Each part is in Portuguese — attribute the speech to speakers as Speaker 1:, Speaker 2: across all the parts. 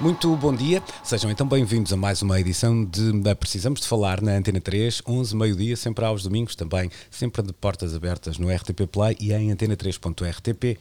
Speaker 1: Muito bom dia, sejam então bem-vindos a mais uma edição de da Precisamos de Falar na Antena 3, 11, meio-dia, sempre aos domingos também, sempre de portas abertas no RTP Play e em antena3.rtp.pt.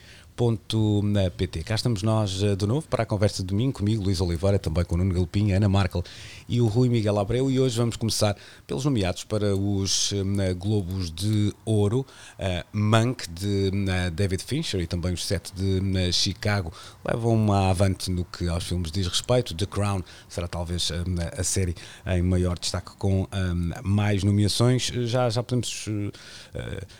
Speaker 1: Cá estamos nós eh, de novo para a conversa de domingo, comigo, Luís Oliveira, também com o Nuno Galpinha, Ana Markel e o Rui Miguel Abreu e hoje vamos começar pelos nomeados para os eh, Globos de Ouro, uh, de uh, David Fincher e também os sete de uh, Chicago levam uma avante no que aos filmes diz respeito. The Crown será talvez a série em maior destaque com mais nomeações. Já, já podemos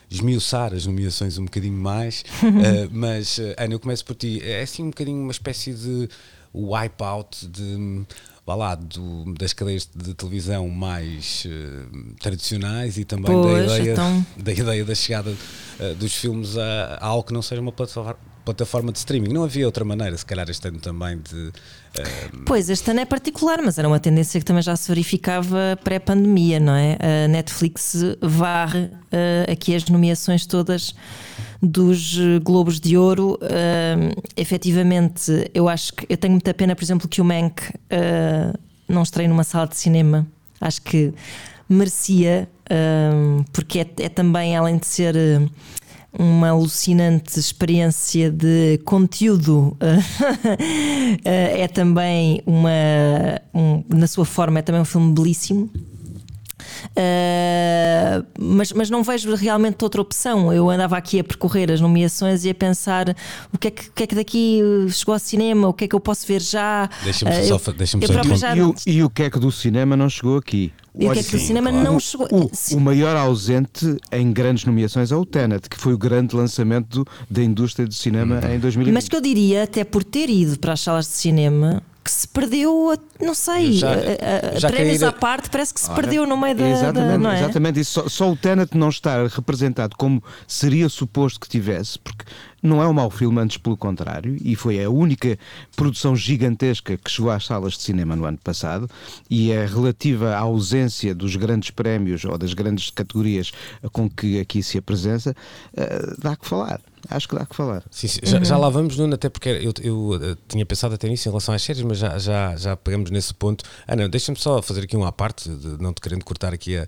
Speaker 1: esmiuçar as nomeações um bocadinho mais, mas Ana, eu começo por ti. É assim um bocadinho uma espécie de wipeout de vá lá, do, das cadeias de televisão mais uh, tradicionais e também
Speaker 2: Pois,
Speaker 1: da, ideia,
Speaker 2: então-
Speaker 1: da ideia da chegada uh, dos filmes a, a algo que não seja uma plataforma, plataforma de streaming. Não havia outra maneira, se calhar este ano também, de. uh,
Speaker 2: Pois, este ano é particular, mas era uma tendência que também já se verificava pré-pandemia, não é? A Netflix varre eh, aqui as nomeações todas dos Globos de Ouro. Eh, efetivamente, eu acho que eu tenho muita pena, por exemplo, que o Mank eh, não estreie numa sala de cinema. Acho que merecia, porque é, é também, além de ser. Eh, uma alucinante experiência de conteúdo. é também uma. um- na sua forma, é também um filme belíssimo. Uh, mas, mas não vejo realmente outra opção. Eu andava aqui a percorrer as nomeações e a pensar o que é que, o que, é que daqui uh, chegou ao cinema, o que é que eu posso ver já.
Speaker 1: Deixa-me
Speaker 2: Uh,
Speaker 1: só
Speaker 2: eu
Speaker 1: só
Speaker 2: já
Speaker 3: E o, e o que é que do cinema não chegou aqui?
Speaker 2: E o que é que
Speaker 1: Sim,
Speaker 2: cinema
Speaker 1: claro.
Speaker 2: não chegou.
Speaker 3: O,
Speaker 2: Sim.
Speaker 3: o maior ausente em grandes nomeações é o Tenet, que foi o grande lançamento do- da indústria do cinema
Speaker 1: Uhum.
Speaker 3: em 2020.
Speaker 2: Mas que eu diria, até por ter ido para as salas de cinema, que se perdeu, a- não sei,
Speaker 1: Já-
Speaker 2: a- a- a-
Speaker 1: já
Speaker 2: prémios à parte, parece que se
Speaker 3: Ora,
Speaker 2: perdeu no meio da. da-
Speaker 3: Exatamente,
Speaker 2: não é?
Speaker 3: exatamente. Só, só o Tenet não estar representado como seria suposto que tivesse, porque não é um mau filme, antes pelo contrário, e foi a única produção gigantesca que chegou às salas de cinema no ano passado, e é relativa à ausência dos grandes prémios ou das grandes categorias com que aqui se apresenta, eh, dá que falar. Acho que dá que falar.
Speaker 1: Sim, sim. Já, já
Speaker 2: Uhum.
Speaker 1: lá vamos, Nuno, até porque eu, eu, eh, tinha pensado até nisso em relação às séries, mas já, já, já pegamos nesse ponto. Ah, não, deixa-me só fazer aqui uma à parte, de, não te querendo cortar aqui a,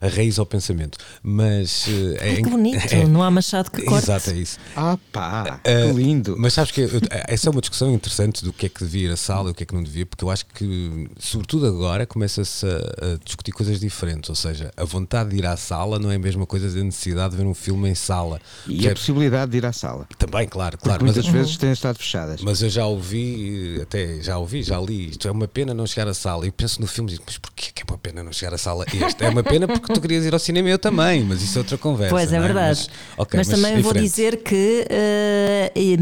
Speaker 1: a, a raiz ao pensamento, mas. eh,
Speaker 2: Ai, que bonito,
Speaker 1: é-
Speaker 2: não há machado que corte.
Speaker 1: Exato, é isso.
Speaker 3: Ah pá,
Speaker 1: Eh,
Speaker 3: que lindo.
Speaker 1: Mas sabes que eu- essa é uma discussão interessante do que é que devia ir à sala e o que é que não devia, porque eu acho que, sobretudo agora, começa-se a, a discutir coisas diferentes. Ou seja, a vontade de ir à sala não é a mesma coisa da necessidade de ver um filme em sala.
Speaker 3: E
Speaker 1: é-
Speaker 3: possibilidade de ir à sala.
Speaker 1: Também, claro,
Speaker 3: Porque
Speaker 1: claro. Mas,
Speaker 3: muitas vezes têm estado fechadas.
Speaker 1: mas eu já ouvi, até já ouvi, já li. Isto é uma pena não chegar à sala. Eu penso no filme e digo, mas porquê que é uma pena não chegar à sala? Este é uma pena porque tu querias ir ao cinema e eu também, mas isso é outra conversa.
Speaker 2: Pois é
Speaker 1: não
Speaker 2: verdade.
Speaker 1: Mas, ok,
Speaker 2: mas, também vou
Speaker 1: diferente.
Speaker 2: dizer que eh, e,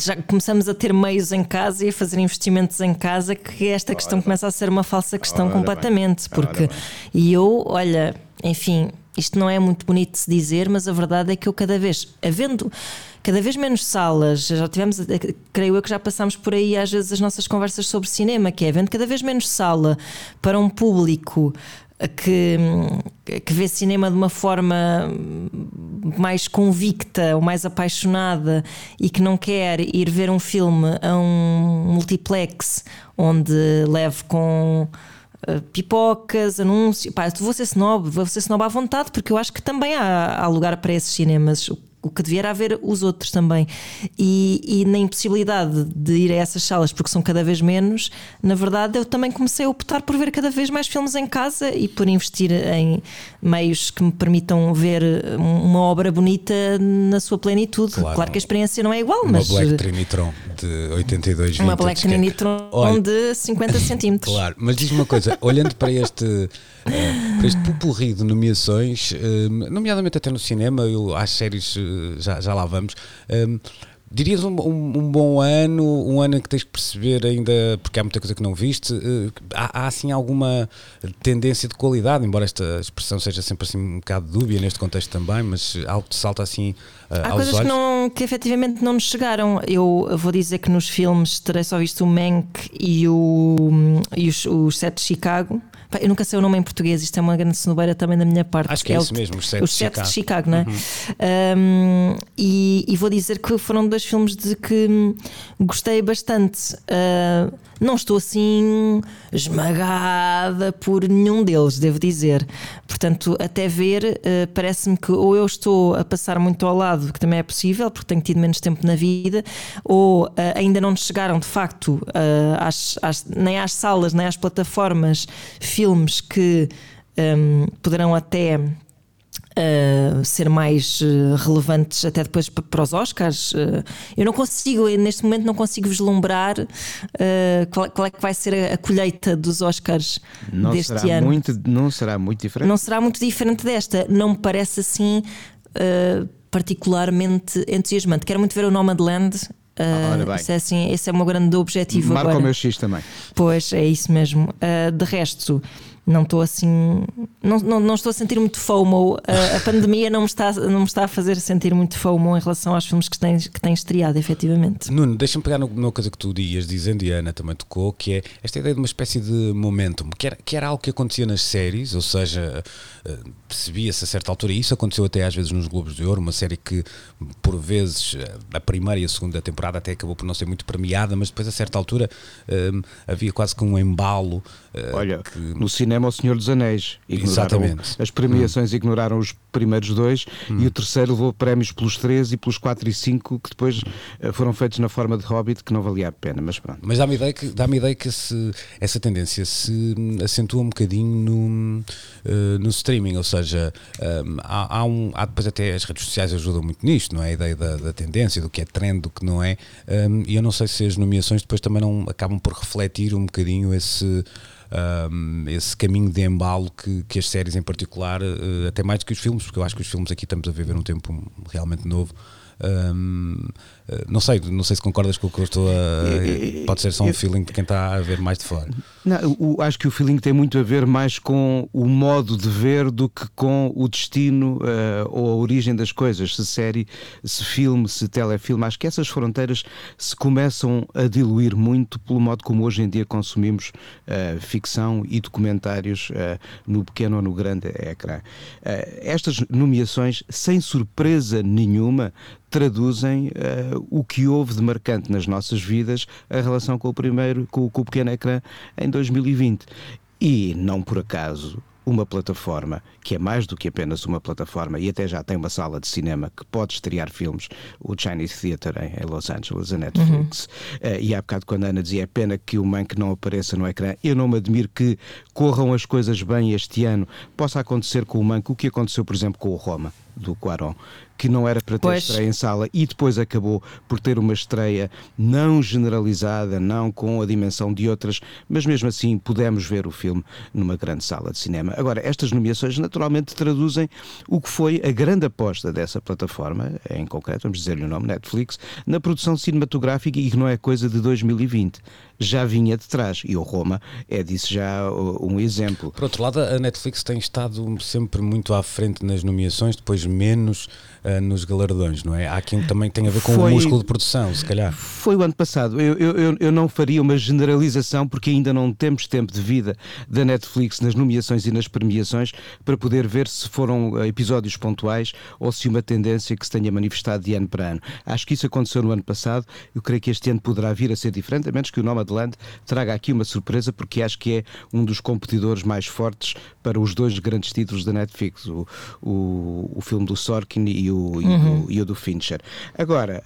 Speaker 2: já começamos a ter meios em casa e a fazer investimentos em casa que esta questão começa a ser uma falsa questão
Speaker 3: Ora bem.
Speaker 2: completamente.
Speaker 3: Ora
Speaker 2: Porque
Speaker 3: bem.
Speaker 2: e eu, olha, enfim, isto não é muito bonito de se dizer, mas a verdade é que eu cada vez, havendo cada vez menos salas, já tivemos, eh, creio eu que já passámos por aí às vezes as nossas conversas sobre cinema, que é havendo cada vez menos sala para um público que, que vê cinema de uma forma mais convicta ou mais apaixonada e que não quer ir ver um filme a um multiplex onde leve com uh, pipocas, anúncios. Pá, vou ser snob, vou ser snob à vontade, porque eu acho que também há, há lugar para esses cinemas. O que devia era haver os outros também. E, e na impossibilidade de ir a essas salas, porque são cada vez menos, na verdade, eu também comecei a optar por ver cada vez mais filmes em casa e por investir em meios que me permitam ver uma obra bonita na sua plenitude.
Speaker 1: Claro.
Speaker 2: Claro, que a experiência não é igual,
Speaker 1: Uma
Speaker 2: mas.
Speaker 1: Black Trinitron de 82
Speaker 2: uma Black
Speaker 1: é-
Speaker 2: Trinitron de 50 centímetros.
Speaker 1: Claro, mas diz-me uma coisa, olhando para este, eh, este pupurri de nomeações, eh, nomeadamente até no cinema, eu, às séries eh, já, já lá vamos, eh, Dirias um, um, um, bom ano, um ano em que tens que perceber ainda, porque há muita coisa que não viste, uh, há, há, assim alguma tendência de qualidade, embora esta expressão seja sempre assim um bocado dúbia neste contexto também, mas algo te salta assim uh,
Speaker 2: Há
Speaker 1: aos
Speaker 2: coisas
Speaker 1: olhos?
Speaker 2: que, não, que efetivamente não nos chegaram. Eu vou dizer que nos filmes terei só visto o Mank e, o, e os, os Sete de Chicago. Eu nunca sei o nome em português, isto é uma grande cenobeira também da minha parte.
Speaker 1: Acho que é,
Speaker 2: é
Speaker 1: isso
Speaker 2: o,
Speaker 1: mesmo, os Sete,
Speaker 2: os
Speaker 1: de,
Speaker 2: sete
Speaker 1: Chicago.
Speaker 2: de Chicago, não é? Uhum. Um, e, e, vou dizer que foram dois filmes de que gostei bastante. Uh, não estou assim esmagada por nenhum deles, devo dizer. Portanto, até ver, uh, parece-me que ou eu estou a passar muito ao lado, que também é possível, porque tenho tido menos tempo na vida, ou uh, ainda não nos chegaram de facto às, às, nem às salas, nem às plataformas, filmes que um, poderão até Uh, ser mais uh, relevantes até depois para os Oscars. Uh, eu não consigo, neste momento, não consigo vislumbrar qual, qual, é que vai ser a, a colheita dos Oscars
Speaker 3: não
Speaker 2: deste
Speaker 3: será
Speaker 2: ano.
Speaker 3: Muito, não será muito diferente.
Speaker 2: Não será muito diferente desta. Não me parece assim particularmente entusiasmante. Quero muito ver o Nomadland. Uh, isso é assim, esse é o meu grande objetivo
Speaker 3: Marca
Speaker 2: agora.
Speaker 3: o meu X também.
Speaker 2: Pois, é isso mesmo. de resto, não estou assim. Não, não, não, estou a sentir muito FOMO. A, a pandemia não me, está, não me está a fazer sentir muito FOMO em relação aos filmes que têm, que têm estreado, efetivamente.
Speaker 1: Nuno, deixa-me pegar numa coisa que tu ias dizendo e a Ana também tocou, que é esta ideia de uma espécie de momentum, que era, que era algo que acontecia nas séries, ou seja, percebia-se a certa altura, e isso aconteceu até às vezes nos Globos de Ouro, uma série que por vezes a primeira e a segunda temporada até acabou por não ser muito premiada, mas depois a certa altura um, havia quase que um embalo. Uh,
Speaker 3: Olha,
Speaker 1: que...
Speaker 3: no cinema O Senhor dos Anéis.
Speaker 1: Exatamente.
Speaker 3: As premiações hum. ignoraram os primeiros dois hum. e o terceiro levou prémios pelos três e pelos quatro e cinco que depois uh, foram feitos na forma de Hobbit que não valia a pena, mas pronto.
Speaker 1: Mas dá-me ideia que, dá ideia que esse, essa tendência se acentua um bocadinho no, uh, no streaming, ou seja, um, há, há, um, há depois até as redes sociais ajudam muito nisto, não é? A ideia da, da tendência, do que é trend, do que não é, um, e eu não sei se as nomeações depois também não acabam por refletir um bocadinho esse um, esse caminho de embalo que, que as séries em particular, uh, até mais do que os filmes, porque eu acho que os filmes aqui estamos a viver um tempo realmente novo. Um, não sei, não sei se concordas com o que eu estou a. Pode ser só um feeling de quem está a ver mais de fora.
Speaker 3: Não, o, acho que o feeling tem muito a ver mais com o modo de ver do que com o destino uh, ou a origem das coisas. Se série, se filme, se telefilme. Acho que essas fronteiras se começam a diluir muito pelo modo como hoje em dia consumimos uh, ficção e documentários uh, no pequeno ou no grande ecrã. estas nomeações, sem surpresa nenhuma, traduzem o que houve de marcante nas nossas vidas a relação com o primeiro, com, com o pequeno ecrã em 2020. E não por acaso uma plataforma que é mais do que apenas uma plataforma e até já tem uma sala de cinema que pode estrear filmes, o Chinese Theatre em, Los Angeles, a Netflix. Uhum. Uh, e há bocado, quando a Ana dizia é pena que o Mank não apareça no ecrã, eu não me admiro que corram as coisas bem este ano. Possa acontecer com o Mank o que aconteceu, por exemplo, com o Roma, do Quaron que não era para ter pois. estreia em sala e depois acabou por ter uma estreia não generalizada, não com a dimensão de outras, mas mesmo assim pudemos ver o filme numa grande sala de cinema. Agora, estas nomeações naturalmente traduzem o que foi a grande aposta dessa plataforma, em concreto, vamos dizer-lhe o nome, Netflix, na produção cinematográfica e que não é coisa de 2020 já vinha de trás. E o Roma é disso já um exemplo.
Speaker 1: Por outro lado, a Netflix tem estado sempre muito à frente nas nomeações, depois menos uh, nos galardões, não é? Há quem também tem a ver com foi, o músculo de produção, se calhar.
Speaker 3: Foi o ano passado. Eu, eu, eu não faria uma generalização porque ainda não temos tempo de vida da Netflix nas nomeações e nas premiações para poder ver se foram eh, episódios pontuais ou se uma tendência que se tenha manifestado de ano para ano. Acho que isso aconteceu no ano passado. Eu creio que este ano poderá vir a ser diferente, a menos que o nome Nomadland traga aqui uma surpresa, porque acho que é um dos competidores mais fortes para os dois grandes títulos da Netflix, o, o, o filme do Sorkin e o, e, o, uhum. e o, do Fincher. Agora,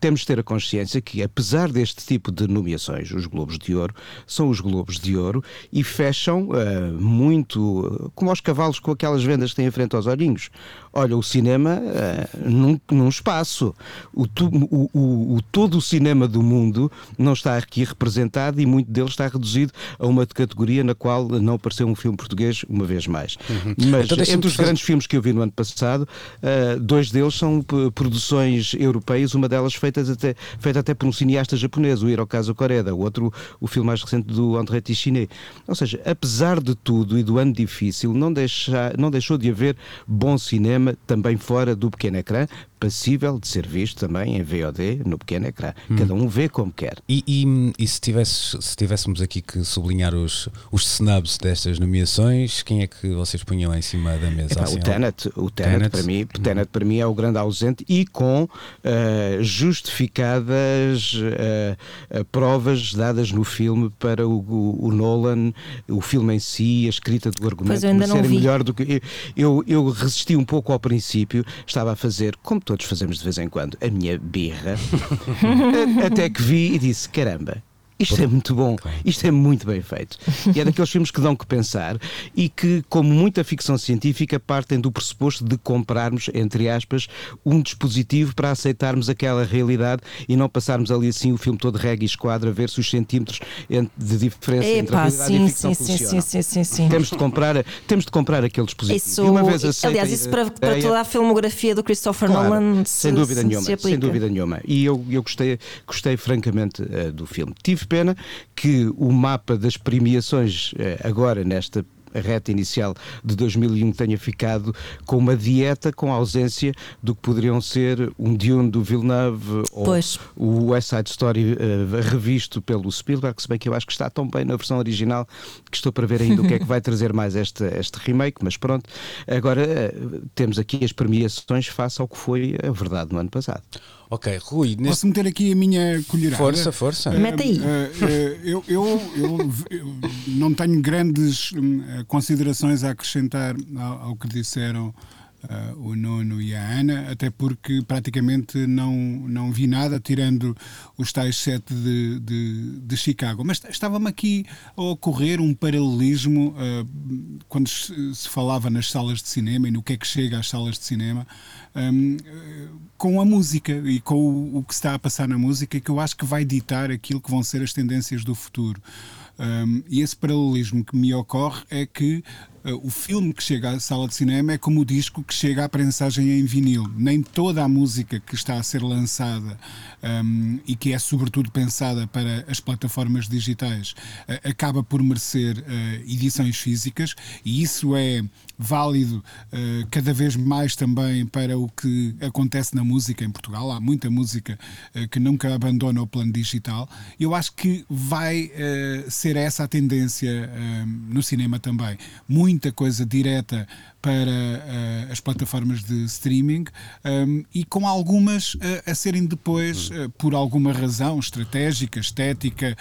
Speaker 3: temos de ter a consciência que, apesar deste tipo de nomeações, os Globos de Ouro são os Globos de Ouro e fecham uh, muito, como aos cavalos com aquelas vendas que têm em frente aos olhinhos. Olha, o cinema uh, num, num espaço. O, tu, o, o, o, todo o cinema do mundo não está aqui representado e muito dele está reduzido a uma categoria na qual não apareceu um filme português uma vez mais. Uhum. Mas então, entre os fazer... grandes filmes que eu vi no ano passado, uh, dois deles são produções europeias, uma delas feita até, feita até por um cineasta japonês, o Hirokazu Koreda, o outro, o filme mais recente do André Tichiné. Ou seja, apesar de tudo e do ano difícil, não, deixa, não deixou de haver bom cinema também fora do pequeno ecrã, passível de ser visto também em VOD no pequeno ecrã. Hum. Cada um vê como quer.
Speaker 1: E, e, e se, tivesse, se tivéssemos aqui que sublinhar os, os snubs destas nomeações, quem é que vocês punham em cima da mesa?
Speaker 3: Epá, assim, o Tenet, o Tenet, Tenet, para mim, hum. Tenet para mim é o grande ausente e com uh, justificadas uh, uh, provas dadas no filme para o, o, o, Nolan, o filme em si, a escrita do argumento,
Speaker 2: pois eu ainda não vi.
Speaker 3: melhor do que eu, eu resisti um pouco ao princípio, estava a fazer como todos fazemos de vez em quando, a minha birra, até que vi e disse: caramba, isto é muito bom, isto é muito bem feito. E é daqueles filmes que dão que pensar e que, como muita ficção científica, partem do pressuposto de comprarmos, entre aspas, um dispositivo para aceitarmos aquela realidade e não passarmos ali assim o filme todo reggae e esquadra a ver se os centímetros de diferença Epa, entre a realidade sim, e a ficção sim, funcionam.
Speaker 2: Sim, sim, sim,
Speaker 3: Temos de comprar, temos de comprar aquele dispositivo.
Speaker 2: Isso, e uma vez aliás, isso para, para, toda a filmografia do Christopher claro, Nolan
Speaker 3: sem dúvida se, nenhuma, se sem dúvida nenhuma. E eu, eu gostei, gostei francamente uh, do filme. Tive pena que o mapa das premiações, eh, agora nesta reta inicial de 2001 tenha ficado com uma dieta com a ausência do que poderiam ser um Dune do Villeneuve pois. ou o West Side Story uh, revisto pelo Spielberg, se bem que eu acho que está tão bem na versão original que estou para ver ainda o que é que vai trazer mais este, este remake, mas pronto, agora uh, temos aqui as premiações face ao que foi a verdade no ano passado.
Speaker 1: Ok, Rui.
Speaker 4: Neste... Posso meter aqui a minha colherada?
Speaker 1: Força, força. Uh,
Speaker 2: Mete aí. Uh,
Speaker 4: uh, eu, eu, eu, eu, não tenho grandes hum, considerações a acrescentar ao, ao que disseram Uh, o Nuno e a Ana, até porque praticamente não, não vi nada, tirando os tais sete de, de, de Chicago. Mas estava-me aqui a ocorrer um paralelismo uh, quando se, se, falava nas salas de cinema e no que é que chega às salas de cinema. Um, com a música e com o, o, que está a passar na música, que eu acho que vai ditar aquilo que vão ser as tendências do futuro. Um, e esse paralelismo que me ocorre é que o filme que chega à sala de cinema é como o disco que chega à prensagem em vinil. Nem toda a música que está a ser lançada um, e que é sobretudo pensada para as plataformas digitais uh, acaba por merecer uh, edições físicas e isso é válido uh, cada vez mais também para o que acontece na música em Portugal. Há muita música que nunca abandona o plano digital. Eu acho que vai ser essa a tendência no cinema também. Muita coisa direta para uh, as plataformas de streaming um, e com algumas uh, a serem depois, uh, por alguma razão estratégica, estética,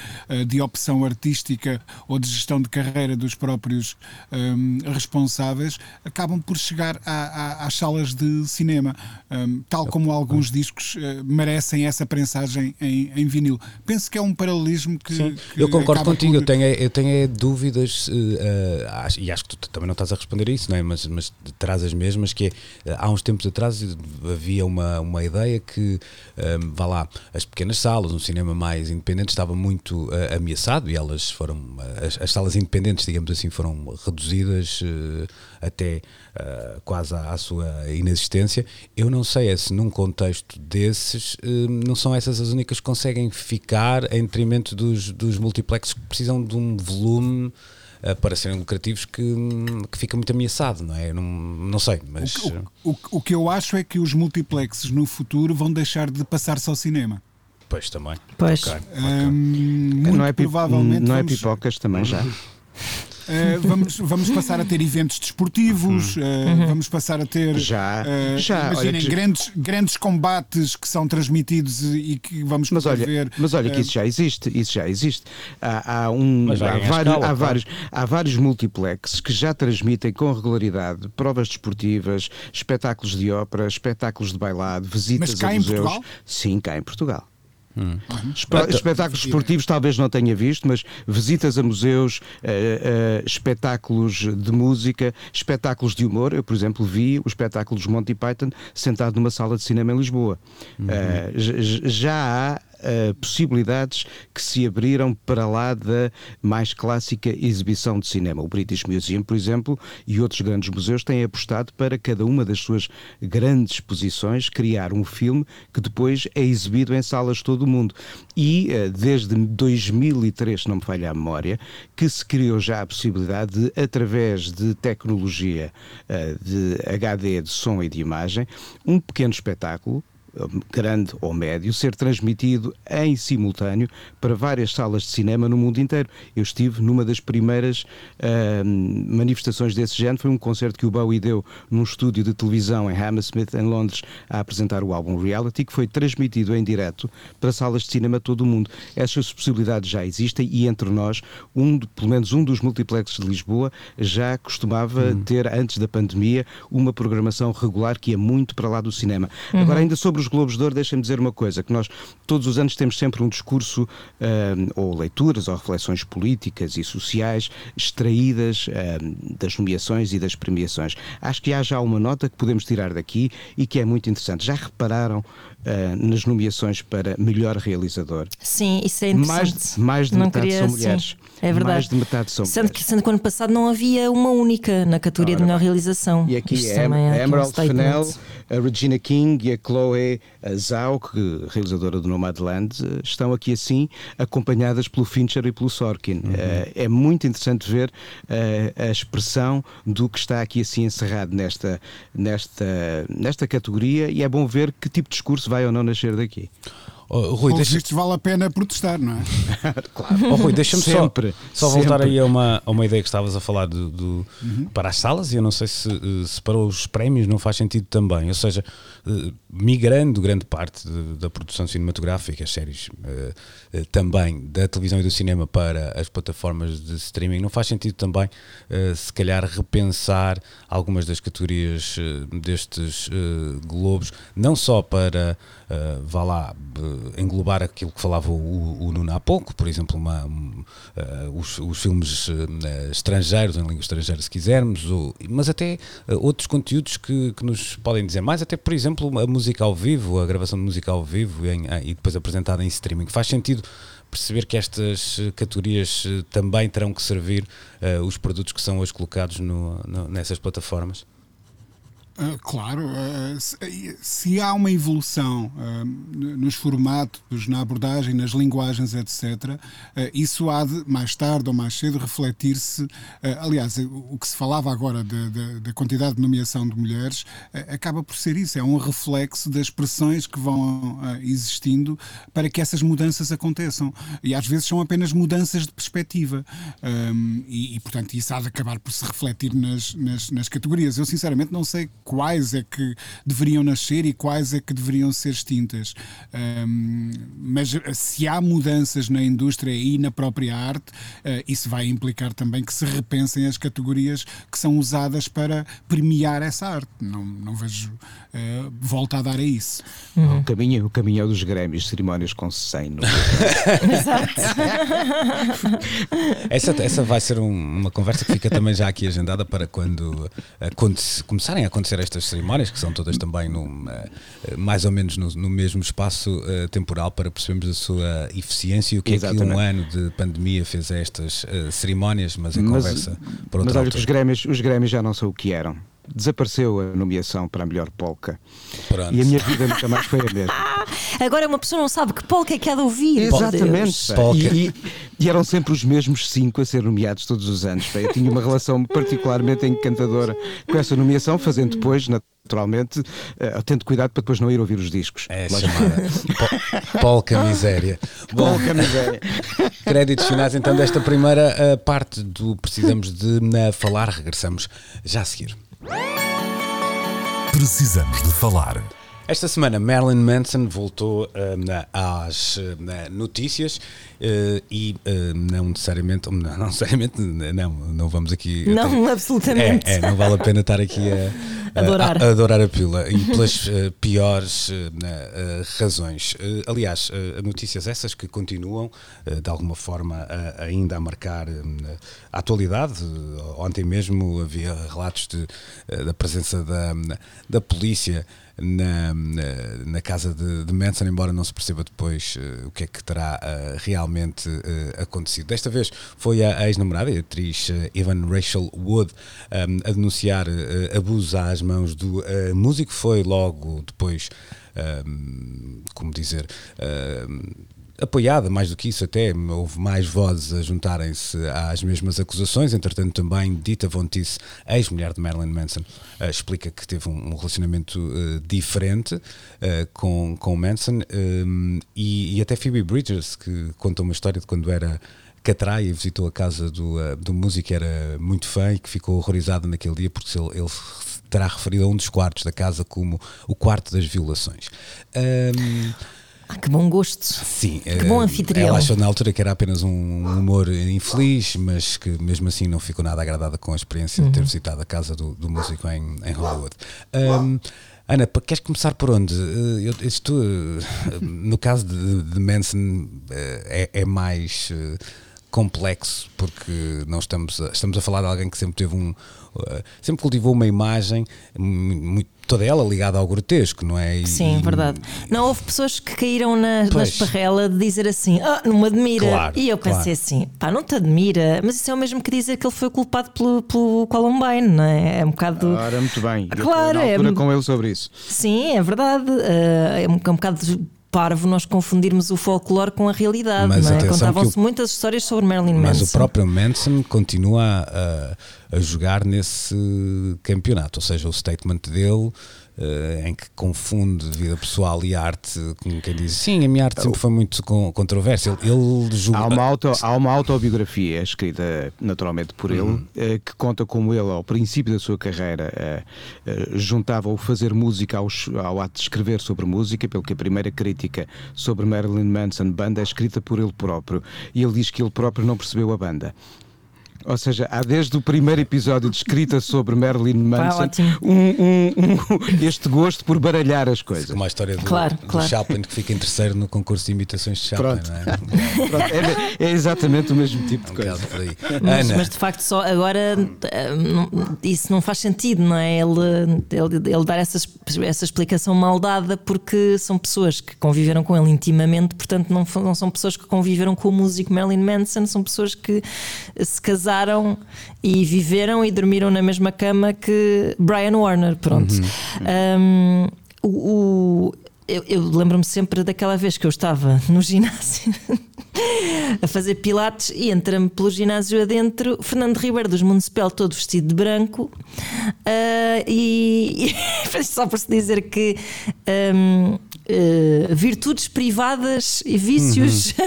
Speaker 4: de opção artística ou de gestão de carreira dos próprios um, responsáveis, acabam por chegar a, a, às salas de cinema, um, tal como alguns discos merecem essa prensagem em, em, vinil. Penso que é um paralelismo que.
Speaker 1: Sim, que eu concordo contigo, por... eu tenho, eu tenho dúvidas, e acho que tu também não estás a responder a isso, não é? mas mas traz as mesmas, que é, há uns tempos atrás havia uma, uma ideia que, um, vá lá, as pequenas salas, um cinema mais independente estava muito uh, ameaçado e elas foram, as, as, salas independentes, digamos assim, foram reduzidas uh, até uh, quase à, à, sua inexistência. Eu não sei é se num contexto desses hum, não são essas as únicas que conseguem ficar em detrimento dos, dos multiplexes que precisam de um volume para serem lucrativos que, que fica muito ameaçado, não é? Não, não sei, mas.
Speaker 4: O, o, o, o que eu acho é que os multiplexes no futuro vão deixar de passar-se ao cinema.
Speaker 1: Pois também.
Speaker 2: Pois.
Speaker 4: Okay, Um, não é, provavelmente
Speaker 3: não é pipocas também já.
Speaker 4: Uh, vamos, vamos passar a ter eventos desportivos, uh, uhum. vamos passar a ter.
Speaker 3: Já, uh, já.
Speaker 4: Imaginem, que... grandes, grandes combates que são transmitidos e que vamos
Speaker 3: mas olha,
Speaker 4: ver.
Speaker 3: Mas olha que isso já existe, isso já existe. Há, há um, há, vários, escala, há, vários, há vários multiplexes que já transmitem com regularidade provas desportivas, espetáculos de ópera, espetáculos de bailado, visitas
Speaker 4: mas cá
Speaker 3: a museus.
Speaker 4: Em Portugal?
Speaker 3: Sim, cá em Portugal. Hum. Espe espetáculos esportivos talvez não tenha visto, mas visitas a museus, uh, uh, espetáculos de música, espetáculos de humor. Eu, por exemplo, vi o espetáculo dos Monty Python sentado numa sala de cinema em Lisboa. Uhum. Uh, já há uh, possibilidades que se abriram para lá da mais clássica exibição de cinema. O British Museum, por exemplo, e outros grandes museus têm apostado para cada uma das suas grandes exposições criar um filme que depois é exibido em salas de todo o mundo. E uh, desde 2003, se não me falha a memória, que se criou já a possibilidade de, através de tecnologia uh, de HD, de som e de imagem, um pequeno espetáculo grande ou médio, ser transmitido em simultâneo para várias salas de cinema no mundo inteiro. Eu estive numa das primeiras uh, manifestações desse género, foi um concerto que o Bowie deu num estúdio de televisão em Hammersmith, em Londres, a apresentar o álbum Reality, que foi transmitido em direto para salas de cinema todo o mundo. Essas possibilidades já existem e entre nós, um, pelo menos um dos multiplexes de Lisboa já costumava hum. ter, antes da pandemia, uma programação regular que ia muito para lá do cinema. Uhum. Agora, ainda sobre os os Globos de Ouro, deixem-me dizer uma coisa: que nós todos os anos temos sempre um discurso, uh, ou leituras, ou reflexões políticas e sociais extraídas uh, das nomeações e das premiações. Acho que há já uma nota que podemos tirar daqui e que é muito interessante. Já repararam nas nomeações para melhor realizador?
Speaker 2: Sim, isso é interessante.
Speaker 3: Mais, mais de
Speaker 2: não
Speaker 3: metade
Speaker 2: queria,
Speaker 3: são mulheres.
Speaker 2: Sim, é verdade.
Speaker 3: Mais de metade são
Speaker 2: sendo
Speaker 3: mulheres.
Speaker 2: Que, sendo que ano passado não havia uma única na categoria
Speaker 3: Ora,
Speaker 2: de melhor realização.
Speaker 3: E aqui
Speaker 2: Isto
Speaker 3: é
Speaker 2: um
Speaker 3: Emerald
Speaker 2: statement.
Speaker 3: Fennell, a Regina King e a Chloe Zhao, que, realizadora do Nomadland, eh, estão aqui assim, acompanhadas pelo Fincher e pelo Sorkin.
Speaker 1: Uhum.
Speaker 3: Uh, é muito interessante ver a expressão do que está aqui assim encerrado nesta, nesta, nesta categoria e é bom ver que tipo de discurso vai ou não nascer daqui.
Speaker 1: Oh, Rui,
Speaker 4: Pelos
Speaker 1: deixa...
Speaker 4: vistos vale a pena protestar, não é?
Speaker 3: claro.
Speaker 1: Oh, Rui, deixa-me só,
Speaker 3: Sempre,
Speaker 1: só voltar
Speaker 3: sempre.
Speaker 1: aí a uma, a uma ideia que estavas a falar do, do- para as salas, e eu não sei se, eh, se para os prémios não faz sentido também. Ou seja, eh, migrando grande parte de- da produção cinematográfica, as séries eh, também da televisão e do cinema para as plataformas de streaming, não faz sentido também, se calhar, repensar algumas das categorias destes globos, não só para, vá lá, englobar aquilo que falava o, o Nuno há pouco, por exemplo, uma, um, eh, os, os filmes eh, estrangeiros, em língua estrangeira, se quisermos, ou- mas até eh, outros conteúdos que, que nos podem dizer mais, até, por exemplo, a música ao vivo, a gravação de música ao vivo em- e depois apresentada em streaming. Faz sentido perceber que estas categorias também terão que servir eh, os produtos que são hoje colocados no- no- nessas plataformas?
Speaker 4: Ah, claro, ah, se, se há uma evolução ah, nos formatos, na abordagem, nas linguagens, etc., ah, isso há de, mais tarde ou mais cedo, refletir-se. ah, aliás, o que se falava agora da- da da quantidade de nomeação de mulheres ah, acaba por ser isso, é um reflexo das pressões que vão ah, existindo para que essas mudanças aconteçam. E às vezes são apenas mudanças de perspectiva. E, e, portanto, isso há de acabar por se refletir nas, nas, nas categorias. Eu, sinceramente, não sei quais é que deveriam nascer e quais é que deveriam ser extintas. Ahm, mas eh, se há mudanças na indústria e na própria arte, eh, isso vai implicar também que se repensem as categorias que são usadas para premiar essa arte. Não, não vejo eh, volta a dar a isso.
Speaker 3: O, caminho, o caminho é dos Grêmios, cerimónias com 100. no-
Speaker 1: Essa, essa vai ser um- uma conversa que fica também já aqui agendada para quando aconte- começarem a acontecer estas cerimónias, que são todas também num, eh, mais ou menos no, no mesmo espaço eh, temporal, para percebermos a sua eficiência e o que é que um
Speaker 3: Exatamente.
Speaker 1: ano de pandemia fez a estas eh, cerimónias, mas a
Speaker 3: Mas-
Speaker 1: conversa por
Speaker 3: Mas olha que os. Grêmios, os Grêmios já não são o que eram. Desapareceu a nomeação para a melhor polca.
Speaker 1: Pronto.
Speaker 3: E a minha vida nunca mais foi a mesma.
Speaker 2: Agora uma pessoa não sabe que polca é que há de ouvir.
Speaker 3: Exatamente. E, e- e eram sempre os mesmos cinco a ser nomeados todos os anos. Eu tinha uma relação particularmente encantadora com essa nomeação, fazendo depois, naturalmente, eh, tendo cuidado para depois não ir ouvir os discos.
Speaker 1: É chamada po- polca miséria.
Speaker 3: Polca miséria.
Speaker 1: créditos finais então desta primeira eh, parte do Precisamos de eh, Falar. Regressamos já a seguir.
Speaker 5: Precisamos de falar.
Speaker 1: Esta semana Marilyn Manson voltou uh, às uh, notícias uh, e não necessariamente, não, necessariamente, não, não vamos aqui.
Speaker 2: Não, absolutamente.
Speaker 1: É, é, não vale a pena estar aqui a,
Speaker 2: adorar.
Speaker 1: a, a adorar a pílula e pelas piores razões. aliás, notícias essas que continuam de alguma forma ainda a marcar a atualidade. Ontem mesmo havia relatos de, da presença da, da polícia na, na, casa de, de, Manson, embora não se perceba depois uh, o que é que terá uh, realmente uh, acontecido. Desta vez foi a ex-namorada, a atriz Evan Rachel Wood, um, a denunciar abusos às mãos do músico. Foi logo depois, um, como dizer apoiada, mais do que isso até, houve mais vozes a juntarem-se às mesmas acusações, entretanto também Dita Von Teese, ex-mulher de Marilyn Manson, uh, explica que teve um, um relacionamento uh, diferente uh, com, com Manson um, e, e, até Phoebe Bridgers, que conta uma história de quando era catraia e visitou a casa do, do músico, era muito fã e que ficou horrorizado naquele dia porque ele, ele terá referido a um dos quartos da casa como o quarto das violações. Um,
Speaker 2: ah, que bom gosto.
Speaker 1: Sim.
Speaker 2: Que bom eh, anfitrião.
Speaker 1: Ela achou na altura que era apenas um humor infeliz, mas que mesmo assim não ficou nada agradada com a experiência uhum. de ter uhum. visitado a casa do, do músico em, em Hollywood. Um, Ana, queres começar por onde? Eh, eu, isto, eh, no caso de, de Manson, é, é mais complexo porque não estamos a, estamos a falar de alguém que sempre teve um sempre cultivou uma imagem muito toda ela ligada ao grotesco, não é?
Speaker 2: E, Sim, verdade. Não, houve pessoas que caíram na, na esparrela de dizer assim, ah, não me admira.
Speaker 1: Claro,
Speaker 2: e eu pensei
Speaker 1: claro.
Speaker 2: assim, pá, não te admira, mas isso é o mesmo que dizer que ele foi culpado pelo, pelo Columbine, não é? É um bocado.
Speaker 3: Ora, muito bem.
Speaker 2: Claro,
Speaker 3: eu é. com ele sobre isso.
Speaker 2: Sim, é verdade. Uh, é um, é um bocado parvo nós confundirmos o folclore com a realidade. Mas é? Contavam-se muitas histórias sobre Marilyn Manson.
Speaker 1: Mas o próprio Manson continua a, a jogar nesse campeonato, ou seja, o statement dele Uh, em que confunde vida pessoal e arte, como quem diz, sim, a minha arte sempre foi muito controversa. Ele, ele julga...
Speaker 3: há, uma auto, há uma autobiografia escrita naturalmente por uhum. ele, uh, que conta como ele, ao princípio da sua carreira, uh, juntava o fazer música aos, ao ato de escrever sobre música, pelo que a primeira crítica sobre Marilyn Manson banda é escrita por ele próprio. E ele diz que ele próprio não percebeu a banda. Ou seja, há desde o primeiro episódio de escrita sobre Marilyn Manson um, um, um, este gosto por baralhar as coisas.
Speaker 1: Como a história do,
Speaker 2: claro,
Speaker 1: do
Speaker 2: claro.
Speaker 1: Chaplin que fica em terceiro no concurso de imitações de Chaplin,
Speaker 3: Pronto.
Speaker 1: não é?
Speaker 3: Pronto, é, é, exatamente o mesmo tipo de
Speaker 1: um
Speaker 3: coisa.
Speaker 2: Mas, mas, de facto, só agora eh, isso não faz sentido, não é? Ele, ele, ele dar essa, essa explicação mal dada porque são pessoas que conviveram com ele intimamente, portanto, não, não são pessoas que conviveram com o músico Marilyn Manson, são pessoas que se casaram casaram e viveram e dormiram na mesma cama que Brian Warner. Pronto. Uhum. Um, o, o, eu, eu lembro-me sempre daquela vez que eu estava no ginásio a fazer pilates e entra-me pelo ginásio adentro Fernando Ribeiro dos Municipal, todo vestido de branco, uh, e, e só por se dizer que um, uh, ah, virtudes privadas e vícios uhum.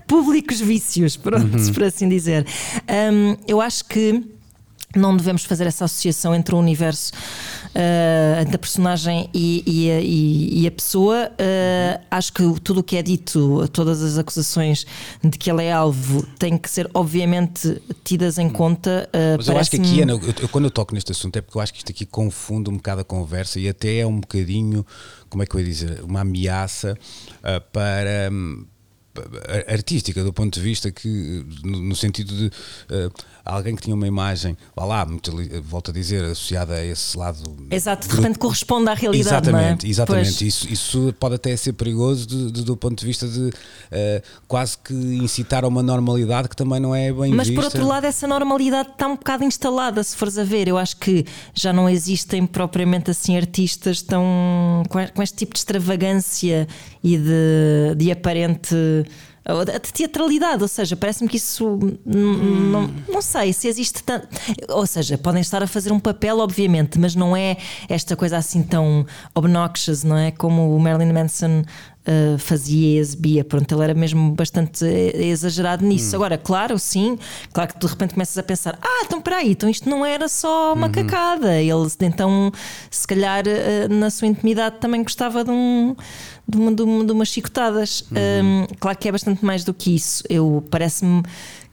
Speaker 2: públicos vícios, pronto, uhum. por assim dizer. Um, eu acho que não devemos fazer essa associação entre o universo uh, da personagem e, e, a, e, e a pessoa. Uh, acho que tudo o que é dito, todas as acusações de que ela é alvo, têm que ser, obviamente, tidas em conta.
Speaker 1: Uh, Mas eu acho que aqui, Ana, eu, eu, quando eu toco neste assunto, é porque eu acho que isto aqui confunde um bocado a conversa e até é um bocadinho, como é que eu ia dizer, uma ameaça para. Um, artística, do ponto de vista que, no, no sentido de uh, alguém que tinha uma imagem, vá lá, muito, volto a dizer, associada a esse lado.
Speaker 2: Exato, de repente corresponde à realidade.
Speaker 1: Exatamente,
Speaker 2: é?
Speaker 1: exatamente. Isso, isso pode até ser perigoso de, de, do ponto de vista de uh, quase que incitar a uma normalidade que também não é bem
Speaker 2: Mas
Speaker 1: vista.
Speaker 2: por outro lado, essa normalidade está um bocado instalada, se fores a ver. Eu acho que já não existem propriamente assim artistas tão com este tipo de extravagância e de, de aparente de teatralidade, ou seja, parece-me que isso hum. não, não sei se existe tanto. Ou seja, podem estar a fazer um papel, obviamente, mas não é esta coisa assim tão obnoxious, não é? Como o Marilyn Manson uh, fazia e exibia. Pronto, ele era mesmo bastante eh, exagerado nisso.
Speaker 1: Hum.
Speaker 2: Agora, claro, sim, claro que de repente começas a pensar: ah, então peraí, então isto não era só uma
Speaker 1: Uhum.
Speaker 2: cacada. Ele então, se calhar, uh, na sua intimidade também gostava de um. De, uma, de, uma, de umas chicotadas.
Speaker 1: Uhum.
Speaker 2: Um, claro que é bastante mais do que isso. Eu parece-me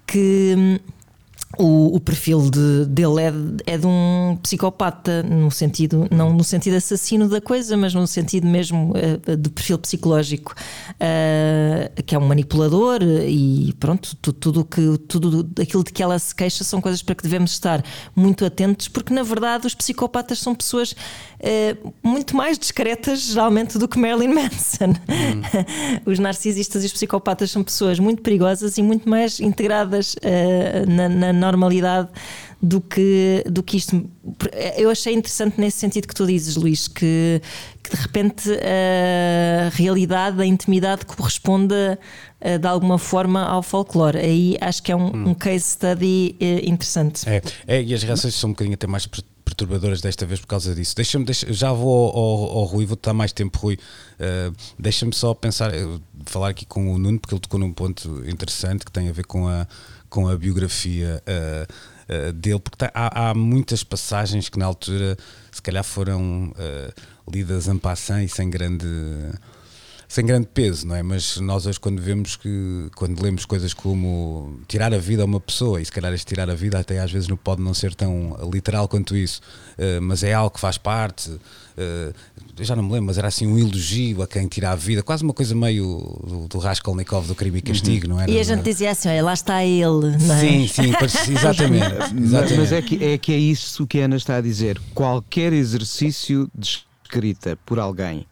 Speaker 2: que hum, o, o perfil de- dele é, de- é de um psicopata no sentido não no sentido assassino da coisa mas no sentido mesmo eh, de perfil psicológico eh, que é um manipulador e pronto tu- tudo o que tudo aquilo de que ela se queixa são coisas para que devemos estar muito atentos porque na verdade os psicopatas são pessoas eh, muito mais discretas geralmente do que Marilyn Manson. Os narcisistas e os psicopatas são pessoas muito perigosas e muito mais integradas na, na normalidade do que, do que isto. Eu achei interessante nesse sentido que tu dizes, Luís, que, que de repente a realidade, a intimidade corresponda eh, de alguma forma ao folclore. Aí acho que é um, um case study eh, interessante.
Speaker 1: É, é, e as reações são um bocadinho até mais per- perturbadoras desta vez por causa disso. Deixa-me, deixa, já vou ao, ao, ao Rui, vou estar mais tempo, Rui. Uh, Deixa-me só pensar, falar aqui com o Nuno, porque ele tocou num ponto interessante que tem a ver com a, com a biografia uh, uh, dele, porque tá- há, há muitas passagens que na altura se calhar foram uh, lidas en passant e sem grande sem grande peso, não é? Mas nós hoje quando vemos que, quando lemos coisas como tirar a vida a uma pessoa, e se calhar este tirar a vida até às vezes não pode não ser tão literal quanto isso, eh, mas é algo que faz parte, eu já não me lembro, mas era assim um elogio a quem tira a vida, quase uma coisa meio do, do Raskolnikov do crime e castigo, não era?
Speaker 2: E a gente dizia assim: olha, lá está ele, não é?
Speaker 1: Sim, sim, exatamente.
Speaker 3: Mas,
Speaker 1: exatamente.
Speaker 3: mas é, que, é que é isso que a Ana está a dizer. Qualquer exercício de escrita por alguém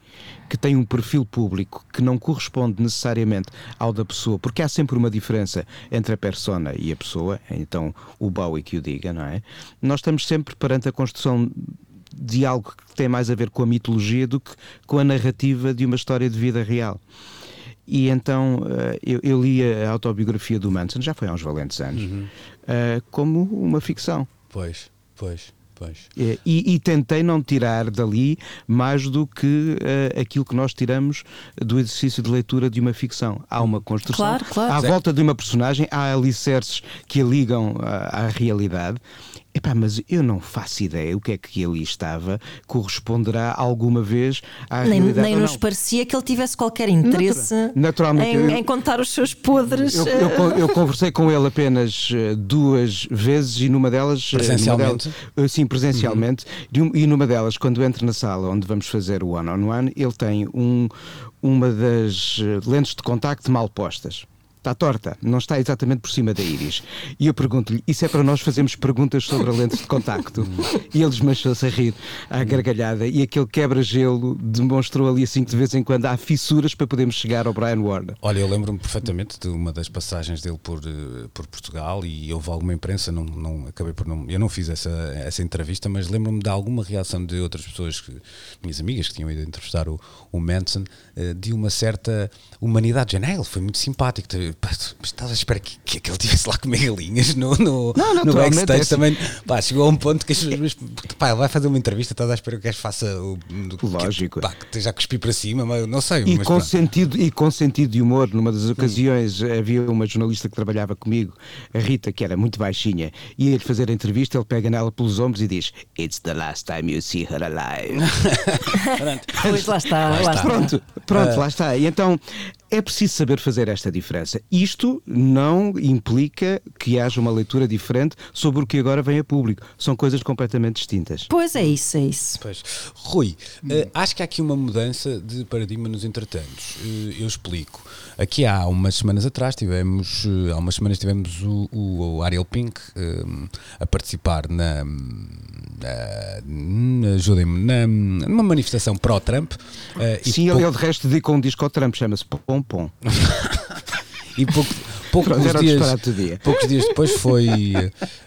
Speaker 3: que tem um perfil público que não corresponde necessariamente ao da pessoa, porque há sempre uma diferença entre a persona e a pessoa, então o Bowie que o diga, não é? Nós estamos sempre perante a construção de algo que tem mais a ver com a mitologia do que com a narrativa de uma história de vida real. E então eh, eu, eu li a autobiografia do Manson, já foi há uns valentes anos, eh, como uma ficção.
Speaker 1: Pois, pois,
Speaker 3: E, e tentei não tirar dali mais do que eh, aquilo que nós tiramos do exercício de leitura de uma ficção. Há uma construção.
Speaker 2: Claro, claro.
Speaker 3: À volta de uma personagem, há alicerces que a ligam à, à realidade. Epá, mas eu não faço ideia o que é que ali estava corresponderá alguma vez à
Speaker 2: Nem,
Speaker 3: realidade.
Speaker 2: nem
Speaker 3: ou
Speaker 2: nos parecia que ele tivesse qualquer interesse
Speaker 3: naturalmente,
Speaker 2: em,
Speaker 3: eu-
Speaker 2: em contar os seus podres.
Speaker 3: Eu, eu eu conversei com ele apenas eh, duas vezes e numa delas. eh, numa
Speaker 1: Presencialmente?
Speaker 3: delas- eh, sim, presencialmente. De um- e numa delas, quando entra na sala onde vamos fazer o one-on-one, ele tem um, uma das eh, lentes de contacto mal postas. Está torta, não está exatamente por cima da íris. E eu pergunto-lhe: Isso é para nós fazermos perguntas sobre a lente de contacto? e ele desmanchou-se a rir à gargalhada. E aquele quebra-gelo demonstrou ali assim que de vez em quando há fissuras para podermos chegar ao Brian Warner.
Speaker 1: Olha, eu lembro-me perfeitamente de uma das passagens dele por, eh, por Portugal e houve alguma imprensa, não, não acabei por não. Eu não fiz essa, essa entrevista, mas lembro-me de alguma reação de outras pessoas, que, minhas amigas que tinham ido entrevistar o, o Manson, eh, de uma certa humanidade. Não, ele foi muito simpático. Pá, Mas estás à espera que, que, que ele estivesse lá com galinhas no, no,
Speaker 3: Não,
Speaker 1: no backstage
Speaker 3: é assim.
Speaker 1: também. Pá, chegou a um ponto que as pessoas. Pá, ele vai fazer uma entrevista, estás à espera que o gajo faça o. que-
Speaker 3: Lógico.
Speaker 1: pá, que esteja a cuspir para cima, mas não sei.
Speaker 3: E
Speaker 1: mas
Speaker 3: com,
Speaker 1: pronto.
Speaker 3: sentido, e com sentido de humor, numa das ocasiões havia uma jornalista que trabalhava comigo, a Rita, que era muito baixinha, e ia-lhe fazer a entrevista, ele pega nela pelos ombros e diz: It's the last time you see her alive.
Speaker 2: Pois lá está, lá, está.
Speaker 3: Pronto, pronto, lá está. E então é preciso saber fazer esta diferença. Isto não implica que haja uma leitura diferente sobre o que agora vem a público. São coisas completamente distintas.
Speaker 2: Pois é isso, é isso.
Speaker 1: Pois. Rui, eh, acho que há aqui uma mudança de paradigma nos entretantos. Eh, eu explico. Aqui há umas semanas atrás tivemos, eh, há umas semanas tivemos o, o, o Ariel Pink a participar na, na- ajudem-me, numa manifestação pró-Trump. eh, e
Speaker 3: Sim, ele, de resto dedicou um disco ao Trump, chama-se Pom Pom.
Speaker 1: E pouco, poucos, dias,
Speaker 3: dia.
Speaker 1: poucos dias depois foi,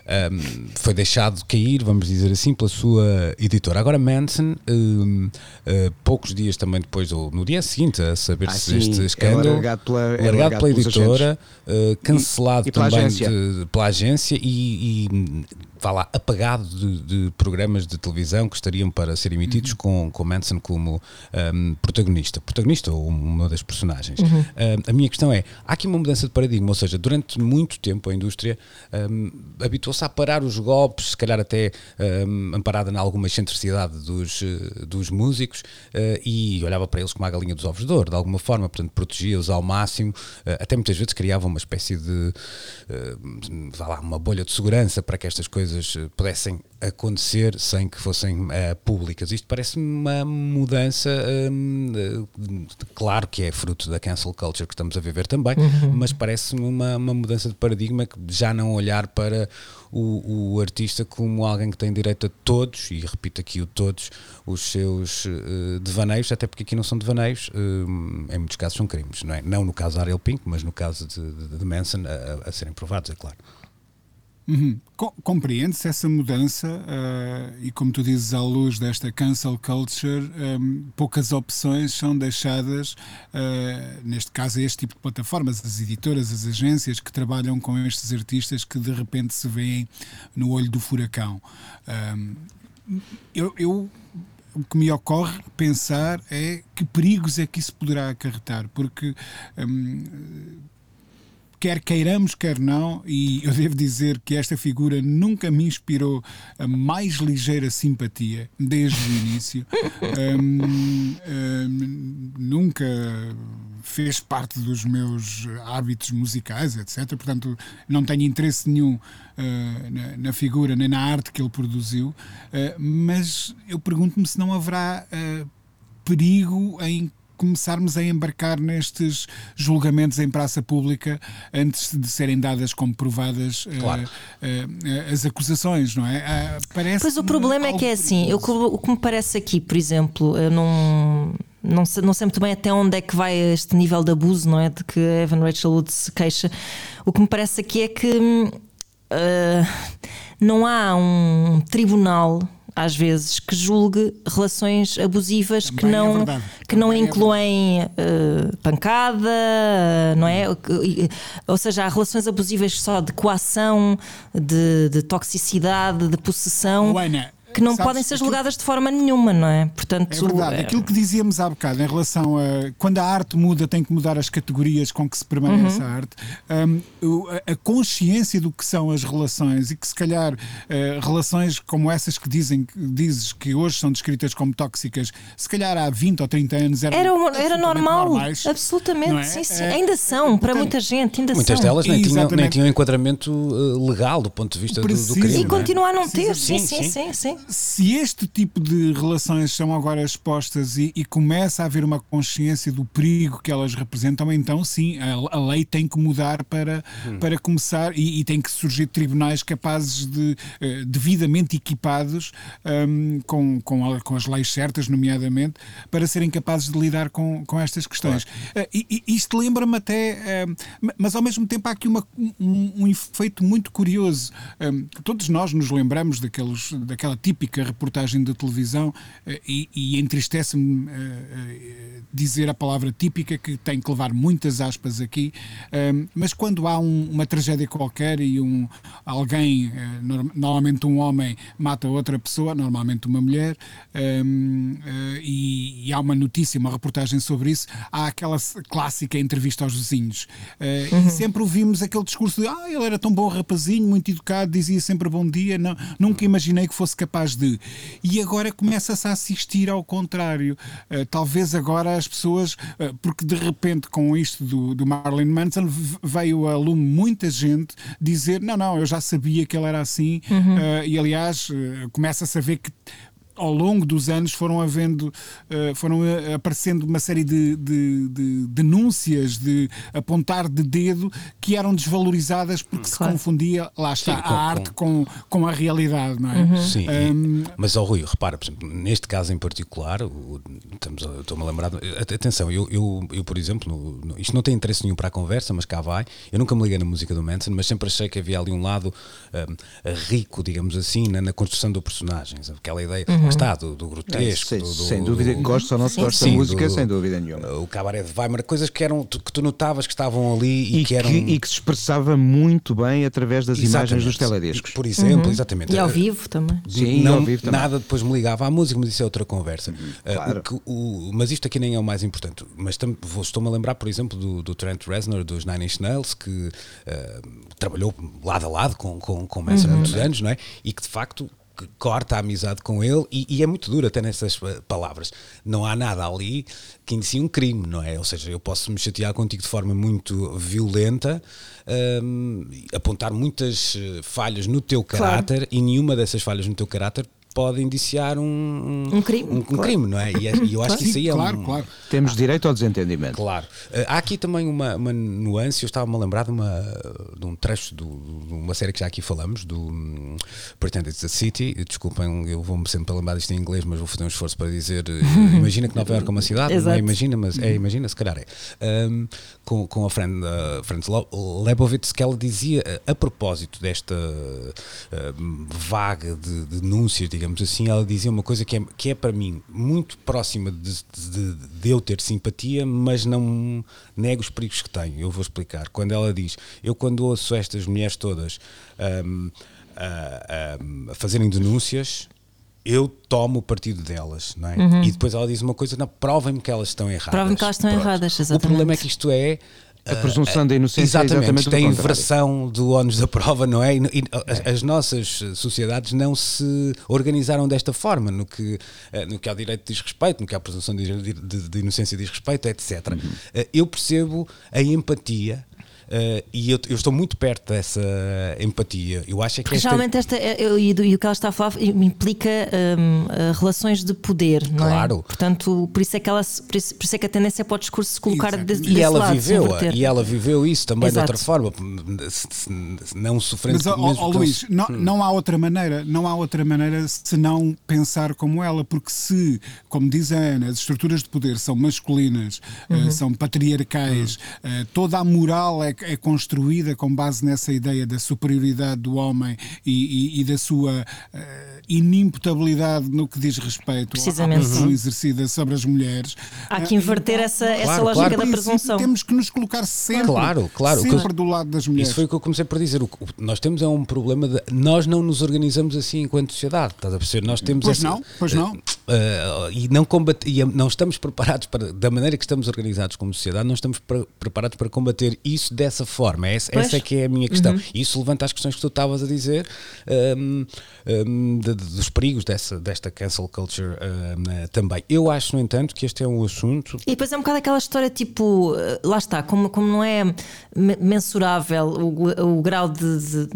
Speaker 1: um, foi deixado cair, vamos dizer assim, pela sua editora. Agora Manson, um, uh, poucos dias também depois, ou no dia seguinte, a
Speaker 3: Ah,
Speaker 1: saber-se
Speaker 3: sim,
Speaker 1: este
Speaker 3: é
Speaker 1: escândalo,
Speaker 3: largado pela- é
Speaker 1: largado
Speaker 3: largado
Speaker 1: pela editora, uh, cancelado
Speaker 3: E- e pela
Speaker 1: também
Speaker 3: agência.
Speaker 1: de- pela agência e, e vá lá, apagado de, de, programas de televisão que estariam para ser emitidos uhum. com, com Manson como um, protagonista, protagonista ou uma das personagens. Uhum. a minha questão é: há aqui uma mudança de paradigma, ou seja, durante muito tempo a indústria um, a parar os golpes, se calhar até um, amparada em alguma excentricidade dos, uh, dos músicos, uh, e olhava para eles como a galinha dos ovos de ouro, de alguma forma, portanto, protegia-os ao máximo, uh, até muitas vezes criava uma espécie de, vá lá, uma bolha de segurança para que estas coisas pudessem acontecer sem que fossem uh, públicas. Isto parece uma mudança, um, claro que é fruto da cancel culture que estamos a viver também, uhum. mas parece-me uma, uma mudança de paradigma que já não olhar para o, o, artista como alguém que tem direito a todos, e repito aqui o todos, os seus uh, devaneios, até porque aqui não são devaneios, uh, em muitos casos são crimes, não é? Não no caso de Ariel Pink, mas no caso de, de, de Manson, a, a serem provados, é claro.
Speaker 4: Uhum. Compreende-se essa mudança uh, e, como tu dizes, à luz desta cancel culture, um, poucas opções são deixadas, uh, neste caso, a este tipo de plataformas, as editoras, as agências que trabalham com estes artistas que de repente se veem no olho do furacão. Um, eu, eu o que me ocorre pensar é que perigos é que isso poderá acarretar, porque quer queiramos, quer não, e eu devo dizer que esta figura nunca me inspirou a mais ligeira simpatia desde o início. um, um, nunca fez parte dos meus hábitos musicais, etc. Portanto, não tenho interesse nenhum uh, na, na, figura nem na arte que ele produziu, uh, mas eu pergunto-me se não haverá uh, perigo em começarmos a embarcar nestes julgamentos em praça pública antes de serem dadas como provadas eh, claro. uh, uh, as acusações, não é? Uh,
Speaker 2: parece pois o problema é que é assim, eu, o que me parece aqui, por exemplo, eu não. Não sei, não sei muito bem até onde é que vai este nível de abuso, não é? De que Evan Rachel Wood se queixa. O que me parece aqui é que uh, não há um tribunal às vezes, que julgue relações abusivas que não, é que não é incluem uh, pancada, não é? Ou seja, há relações abusivas só de coação, de, de toxicidade, de possessão.
Speaker 4: Ana,
Speaker 2: que não Sabes, podem ser julgadas aquilo... de forma nenhuma, não é?
Speaker 4: Portanto, é verdade. É... Aquilo que dizíamos há bocado em relação a quando a arte muda, tem que mudar as categorias com que se permanece uhum. a arte. Um, a consciência do que são as relações e que se calhar uh, relações como essas que dizem, dizes que hoje são descritas como tóxicas, se calhar há 20 ou 30 anos
Speaker 2: eram era, era normal, normais, absolutamente, é? sim, sim. Uh, ainda são, uh, para portanto, muita gente, ainda
Speaker 1: muitas
Speaker 2: são.
Speaker 1: delas nem tinham, nem tinham enquadramento uh, legal do ponto de vista do, do crime.
Speaker 2: E é? continuar a não ter, sim, sim, sim. sim, sim
Speaker 4: se este tipo de relações são agora expostas e, e, começa a haver uma consciência do perigo que elas representam, então sim, a, a lei tem que mudar para, hum. para começar e, e, tem que surgir tribunais capazes de, uh, devidamente equipados um, com, com, a, com, as leis certas, nomeadamente, para serem capazes de lidar com, com estas questões. Claro. Uh, e, isto lembra-me até, uh, mas ao mesmo tempo há aqui uma, um, um efeito muito curioso. Um, todos nós nos lembramos daqueles, daquela típica reportagem da televisão eh, e, e entristece-me uh, dizer a palavra típica, que tem que levar muitas aspas aqui, uh, mas quando há um, uma tragédia qualquer e um, alguém, normalmente um homem, mata outra pessoa, normalmente uma mulher, e, e, há uma notícia, uma reportagem sobre isso, há aquela clássica entrevista aos vizinhos. Uhum. E sempre ouvimos aquele discurso de ah, ele era tão bom rapazinho, muito educado, dizia sempre bom dia, não, nunca imaginei que fosse capaz de. E agora começa-se a assistir ao contrário. Uh, talvez agora as pessoas, uh, porque de repente com isto do, do Marilyn Manson veio a lume muita gente dizer: não, não, eu já sabia que ele era assim, uhum. uh, e aliás começa-se a ver que ao longo dos anos foram havendo, uh, foram eh, aparecendo uma série de, de, de, denúncias de apontar de dedo que eram desvalorizadas porque claro. se confundia, lá está, Sim, com, a arte com, com a realidade, não é?
Speaker 1: Uhum. Sim, um, mas ao Rui, repara, por exemplo, neste caso em particular, estou-me a lembrar, atenção, eu, eu, eu por exemplo, no, no, isto não tem interesse nenhum para a conversa, mas cá vai, eu nunca me liguei na música do Manson, mas sempre achei que havia ali um lado um, rico, digamos assim, na, na construção do personagem, aquela ideia, uhum está, do, do grotesco.
Speaker 3: Sem,
Speaker 1: do- do-
Speaker 3: sem dúvida,
Speaker 1: do-
Speaker 3: gosto ou não se gosta da música,
Speaker 1: do-
Speaker 3: sem dúvida nenhuma.
Speaker 1: o cabaré de Weimar, coisas que, eram, que tu notavas que estavam ali e,
Speaker 3: E
Speaker 1: que eram.
Speaker 3: que, e que se expressava muito bem através das imagens dos
Speaker 1: Exatamente.
Speaker 3: telediscos.
Speaker 1: Por exemplo, exatamente.
Speaker 2: E ao
Speaker 1: Eh,
Speaker 2: vivo também.
Speaker 3: Sim,
Speaker 1: não,
Speaker 3: ao vivo também.
Speaker 1: nada depois me ligava à música, mas isso é outra conversa. Uh,
Speaker 3: claro.
Speaker 1: o que- o- mas isto aqui nem é o mais importante. Mas estou-me a lembrar, por exemplo, do, do Trent Reznor dos Nine Inch Nails, que uh, trabalhou lado a lado com, com, com Manson há muitos anos, não é? E que de facto que corta a amizade com ele e, e é muito duro até nessas uh, palavras. Não há nada ali que inicie um crime, não é? Ou seja, eu posso me chatear contigo de forma muito violenta, um, apontar muitas uh, falhas no teu
Speaker 2: Claro.
Speaker 1: caráter e nenhuma dessas falhas no teu caráter pode indiciar um,
Speaker 2: Um crime,
Speaker 1: um, um
Speaker 2: claro.
Speaker 1: crime, não é? E, é- e eu acho que isso aí é
Speaker 4: claro,
Speaker 1: um,
Speaker 4: claro.
Speaker 3: Temos direito ao desentendimento.
Speaker 1: Claro. Uh, há aqui também uma, uma nuance, eu estava-me a lembrar de, uma, de um trecho do- de uma série que já aqui falamos, do um, Pretend It's a City. Desculpem, eu vou-me sempre lembrar disto em inglês, mas vou fazer um esforço para dizer. uh, imagina que Nova Iorque é uma cidade, não é? Imagina, mas é, imagina, se calhar é. Um, com, com a Fran, uh, Franz Lo- Lebowitz, que ela dizia, uh, a propósito desta uh, vaga de, de denúncias, digamos assim, ela dizia uma coisa que é, que é para mim muito próxima de, de- de eu ter simpatia, mas não nego os perigos que tenho. Eu vou explicar. Quando ela diz, eu quando ouço estas mulheres todas um, a, a- a fazerem denúncias, eu tomo o partido delas, não é? E depois ela diz uma coisa, não, provem-me que elas estão erradas.
Speaker 2: Uhum. Provem-me que elas estão
Speaker 1: Pronto.
Speaker 2: erradas,
Speaker 1: O
Speaker 2: exatamente.
Speaker 1: problema é que isto é
Speaker 3: A presunção da inocência
Speaker 1: Exatamente,
Speaker 3: é exatamente
Speaker 1: isto
Speaker 3: o
Speaker 1: é a
Speaker 3: contrário.
Speaker 1: inversão do ónus da prova, não é? E, e as, as nossas sociedades não se organizaram desta forma, no que, eh, no que ao direito diz respeito, no que à presunção de, de- de inocência diz respeito, etc.
Speaker 3: Uhum.
Speaker 1: Eh, Eu percebo a empatia. Eh, e eu, eu estou muito perto dessa empatia. Eu acho é que
Speaker 2: Porque
Speaker 1: esta,
Speaker 2: geralmente esta, é- eu- e, o que ela está a falar implica hum, eh, relações de poder, não
Speaker 1: Claro.
Speaker 2: é? Portanto, por isso é que ela se- por isso, por isso é que a tendência para o discurso se colocar
Speaker 4: Exato.
Speaker 2: desse,
Speaker 1: e
Speaker 2: desse
Speaker 1: ela
Speaker 2: lado, se
Speaker 1: viveu e ela viveu isso também de
Speaker 2: Exato.
Speaker 1: outra forma, se- se- se- não sofrendo
Speaker 4: Mas,
Speaker 1: mesmo
Speaker 4: ó, Luís, não,
Speaker 1: Hum.
Speaker 4: não há outra maneira, não há outra maneira senão pensar como ela, porque se, como diz a Ana, as estruturas de poder são masculinas,
Speaker 1: Uhum.
Speaker 4: eh, são patriarcais, eh, toda a moral é, é construída com base nessa ideia da superioridade do homem e, e- e da sua eh, inimputabilidade no que diz respeito à
Speaker 2: Precisamente.
Speaker 4: pressão exercida sobre as mulheres.
Speaker 2: Há que
Speaker 4: Eh,
Speaker 2: inverter essa, essa
Speaker 1: Claro,
Speaker 2: lógica
Speaker 1: claro.
Speaker 2: da presunção.
Speaker 4: Temos que nos colocar sempre,
Speaker 1: Claro, claro.
Speaker 4: sempre
Speaker 1: que-
Speaker 4: do lado das mulheres.
Speaker 1: Isso foi o que eu comecei por dizer. O que nós temos é um problema de nós não nos organizamos assim enquanto sociedade. Estás a perceber? Nós temos
Speaker 4: Pois
Speaker 1: essa-
Speaker 4: não, pois não.
Speaker 1: Eh, e não combate, e não estamos preparados para da maneira que estamos organizados como sociedade, não estamos pre- preparados para combater isso dessa forma. Essa,
Speaker 2: Pois.
Speaker 1: essa é que é a minha questão. E isso levanta as questões que tu estavas a dizer hum, hum, de- de- dos perigos dessa, desta cancel culture hum, eh, também. Eu acho, no entanto, que este é um assunto
Speaker 2: E depois é um bocado aquela história tipo, eh, lá está, como, como não é me- mensurável o, o grau de, de,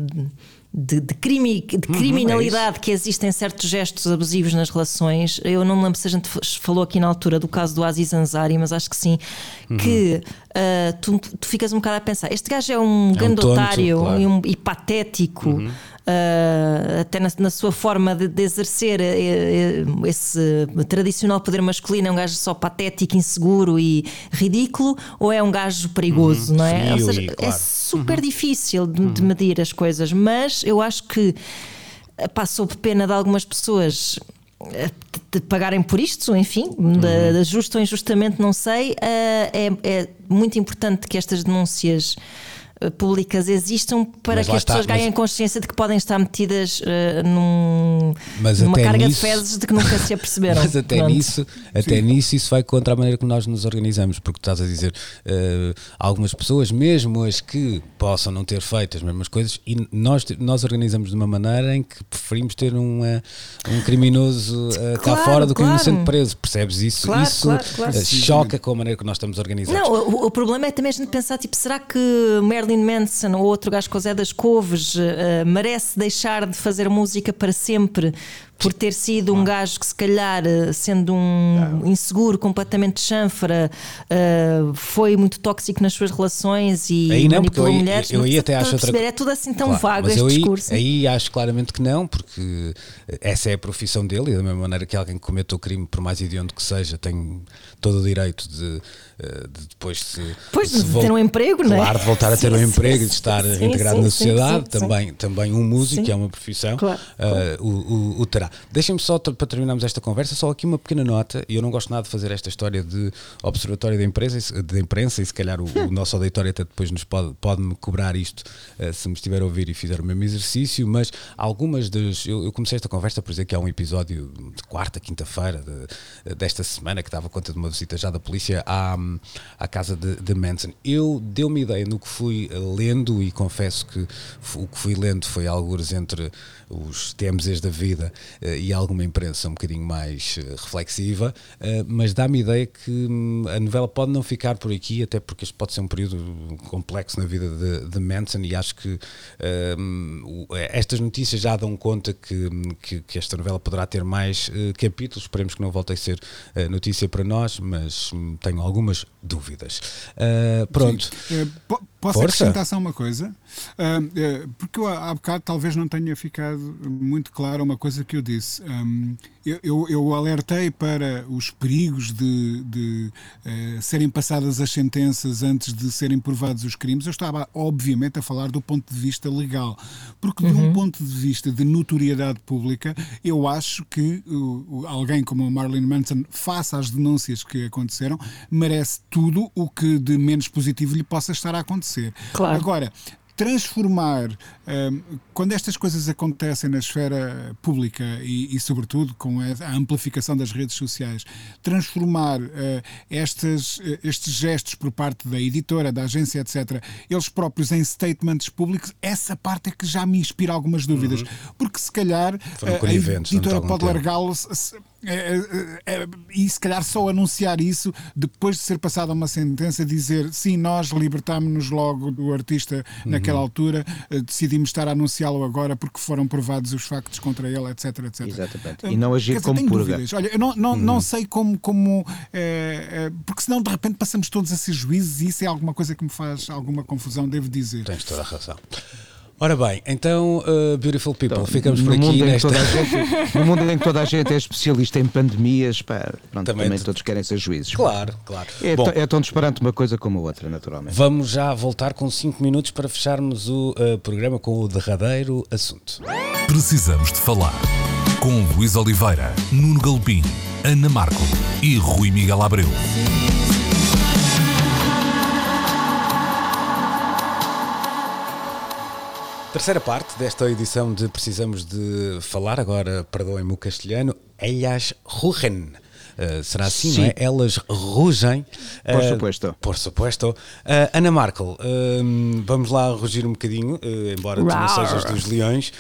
Speaker 2: de- de crime, de criminalidade que existe em certos gestos abusivos nas relações. Eu não me lembro se a gente falou aqui na altura do caso do Aziz Ansari, mas acho que sim. Que eh, tu, tu ficas um bocado a pensar: este gajo é um grande
Speaker 1: tonto,
Speaker 2: otário
Speaker 1: claro.
Speaker 2: e, um- e patético. Uh, até na, na sua forma de, de exercer eh, esse tradicional poder masculino, é um gajo só patético, inseguro e ridículo, ou é um gajo perigoso, não é?
Speaker 1: Frio
Speaker 2: Ou seja,
Speaker 1: e
Speaker 2: é
Speaker 1: claro.
Speaker 2: super difícil de, de medir as coisas, mas eu acho que sob pena de algumas pessoas de- pagarem por isto, enfim, de, de justo ou injustamente, não sei. eh, é, é muito importante que estas denúncias públicas existam para
Speaker 1: Mas
Speaker 2: que as
Speaker 1: está,
Speaker 2: pessoas
Speaker 1: mas-
Speaker 2: ganhem consciência de que podem estar metidas eh, num,
Speaker 1: Mas
Speaker 2: numa carga
Speaker 1: nisso-
Speaker 2: de fezes de que nunca se aperceberam.
Speaker 1: Mas até
Speaker 2: Pronto.
Speaker 1: nisso, até nisso isso vai contra a maneira como nós nos organizamos, porque tu estás a dizer eh, algumas pessoas, mesmo as que possam não ter feito as mesmas coisas, e nós, nós organizamos de uma maneira em que preferimos ter um, eh, um criminoso eh, cá
Speaker 2: Claro,
Speaker 1: fora do que um
Speaker 2: claro.
Speaker 1: inocente preso, percebes isso?
Speaker 2: Claro,
Speaker 1: isso eh, choca com a maneira que nós estamos organizados.
Speaker 2: Não, o, o problema é também a gente pensar, tipo, será que Marilyn Manson ou outro gajo com o Zé das Couves eh, merece deixar de fazer música para sempre por ter sido um gajo que se calhar, eh, sendo um inseguro, completamente chanfra, eh, foi muito tóxico nas suas relações e
Speaker 1: Aí não, porque eu
Speaker 2: manipulou
Speaker 1: aí-
Speaker 2: mulheres.
Speaker 1: eu aí
Speaker 2: Mas
Speaker 1: até acho outra
Speaker 2: É tudo assim tão
Speaker 1: Claro,
Speaker 2: vago este
Speaker 1: eu aí,
Speaker 2: discurso.
Speaker 1: aí acho claramente que não, porque essa é a profissão dele e da mesma maneira que alguém que cometa o crime, por mais hediondo que seja, tem todo o direito de, eh, de depois se,
Speaker 2: Pois,
Speaker 1: se
Speaker 2: de ter um emprego, não é?
Speaker 1: claro, de voltar a ter
Speaker 2: Sim,
Speaker 1: um
Speaker 2: sim,
Speaker 1: emprego e de
Speaker 2: sim,
Speaker 1: estar
Speaker 2: sim,
Speaker 1: integrado
Speaker 2: sim,
Speaker 1: na
Speaker 2: sim,
Speaker 1: sociedade,
Speaker 2: sim, sim.
Speaker 1: também, também um músico
Speaker 2: Sim.
Speaker 1: é uma profissão,
Speaker 2: Claro,
Speaker 1: eh, o, o- o terá. Deixem-me só, para terminarmos esta conversa, só aqui uma pequena nota. E eu não gosto nada de fazer esta história de observatório da imprensa, de imprensa e se calhar o, o nosso auditório até depois nos pode, pode-me cobrar isto uh, se me estiver a ouvir e fizer o mesmo exercício. Mas algumas das. Eu, eu comecei esta conversa por dizer que há um episódio de quarta, quinta-feira de, desta semana que dava conta de uma visita já da polícia à, à casa de, de Manson. Eu deu-me ideia no que fui lendo e confesso que o que fui lendo foi alguns entre os TMZs da vida uh, e alguma imprensa um bocadinho mais uh, reflexiva, uh, mas dá-me ideia que um, a novela pode não ficar por aqui, até porque este pode ser um período complexo na vida de, de Manson e acho que hum, estas notícias já dão conta que, que, que, esta novela poderá ter mais capítulos, esperemos que não volte a ser notícia para nós, mas um, tenho algumas dúvidas. pronto.
Speaker 4: Sim. Posso Força. acrescentar só uma coisa? Uh, porque eu há bocado talvez não tenha ficado muito claro uma coisa que eu disse. Eu, eu, alertei para os perigos de, de uh, serem passadas as sentenças antes de serem provados os crimes. Eu estava, obviamente, a falar do ponto de vista legal. Porque, de um uhum. ponto de vista de notoriedade pública, eu acho que alguém como o Marilyn Manson, face às denúncias que aconteceram, merece tudo o que de menos positivo lhe possa estar a acontecer.
Speaker 2: Claro.
Speaker 4: Agora, transformar, um, quando estas coisas acontecem na esfera pública e, e, sobretudo, com a amplificação das redes sociais, transformar uh, estas, uh, estes gestos por parte da editora, da agência, etc., eles próprios em statements públicos, essa parte é que já me inspira algumas dúvidas. Uhum. Porque se calhar uh, a editora pode largá-lo é, é, e se calhar só anunciar isso depois de ser passada uma sentença, dizer sim, nós libertámos-nos logo do artista uhum. naquela altura, eh, decidimos estar a anunciá-lo agora porque foram provados os factos contra ele, etc. etc.
Speaker 3: Exatamente. E não agir dizer, como purga. Dúvidas.
Speaker 4: Olha, eu não, não, uhum. não sei como. como é, é, porque senão de repente passamos todos a ser juízes e isso é alguma coisa que me faz alguma confusão, devo dizer.
Speaker 1: Tens toda a razão. Ora bem, então, uh, Beautiful People, então, ficamos por aqui nesta.
Speaker 3: Gente, no mundo em que toda a gente é especialista em pandemias, pá, pronto, também, também todos querem ser juízes.
Speaker 1: Claro, claro.
Speaker 3: É, Bom, é tão disparante uma coisa como a outra, naturalmente.
Speaker 1: Vamos já voltar com 5 minutos para fecharmos o uh, programa com o derradeiro assunto.
Speaker 5: Precisamos de falar com Luís Oliveira, Nuno Galpim, Ana Marco e Rui Miguel Abreu.
Speaker 1: Terceira parte desta edição de Precisamos de Falar, agora perdoem-me o castelhano, Ellas rugen. Uh, será assim, Sim. não é? Elas rugem.
Speaker 3: Por uh, supuesto.
Speaker 1: Por supuesto. Uh, Ana Markel, vamos lá rugir um bocadinho, embora Rar. tu não sejas dos leões.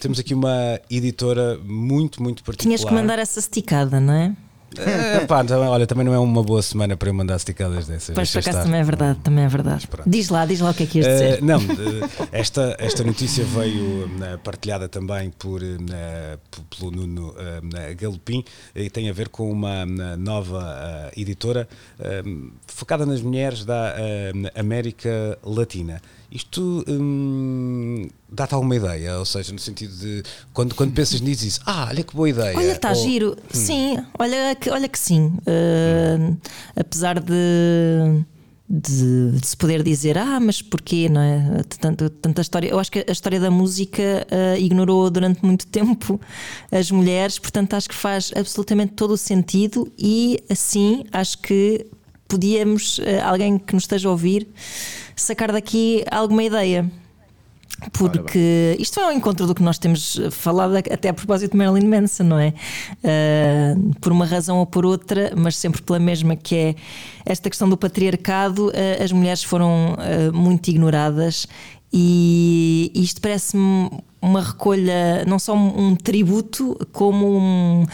Speaker 1: temos aqui uma editora muito, muito particular.
Speaker 2: Tinhas que mandar essa esticada, não é?
Speaker 1: É, pá, também, olha, também não é uma boa semana para eu mandar esticadas dessas.
Speaker 2: Pois, por acaso também é verdade, também é verdade. Diz lá, diz lá o que é que ias dizer.
Speaker 1: Uh, não, uh, esta, esta notícia veio uh, partilhada também por, pelo Nuno Galopim e tem a ver com uma nova editora focada nas mulheres da América Latina. Isto hum, dá-te alguma ideia? Ou seja, no sentido de quando, quando pensas nisso, dizes, ah, olha que boa ideia.
Speaker 2: Olha, está giro. Hum. Sim, olha que, olha que sim. Uh, hum. Apesar de, de, de, se poder dizer, ah, mas porquê, não é? Tanta, tanta história. Eu acho que a história da música uh, ignorou durante muito tempo as mulheres, portanto acho que faz absolutamente todo o sentido e assim acho que podíamos, uh, alguém que nos esteja a ouvir, sacar daqui alguma ideia. Porque isto é um encontro do que nós temos falado até a propósito de Marilyn Manson, não é? Uh, por uma razão ou por outra, mas sempre pela mesma, que é esta questão do patriarcado, uh, as mulheres foram uh, muito ignoradas e isto parece-me uma recolha, não só um tributo, como um,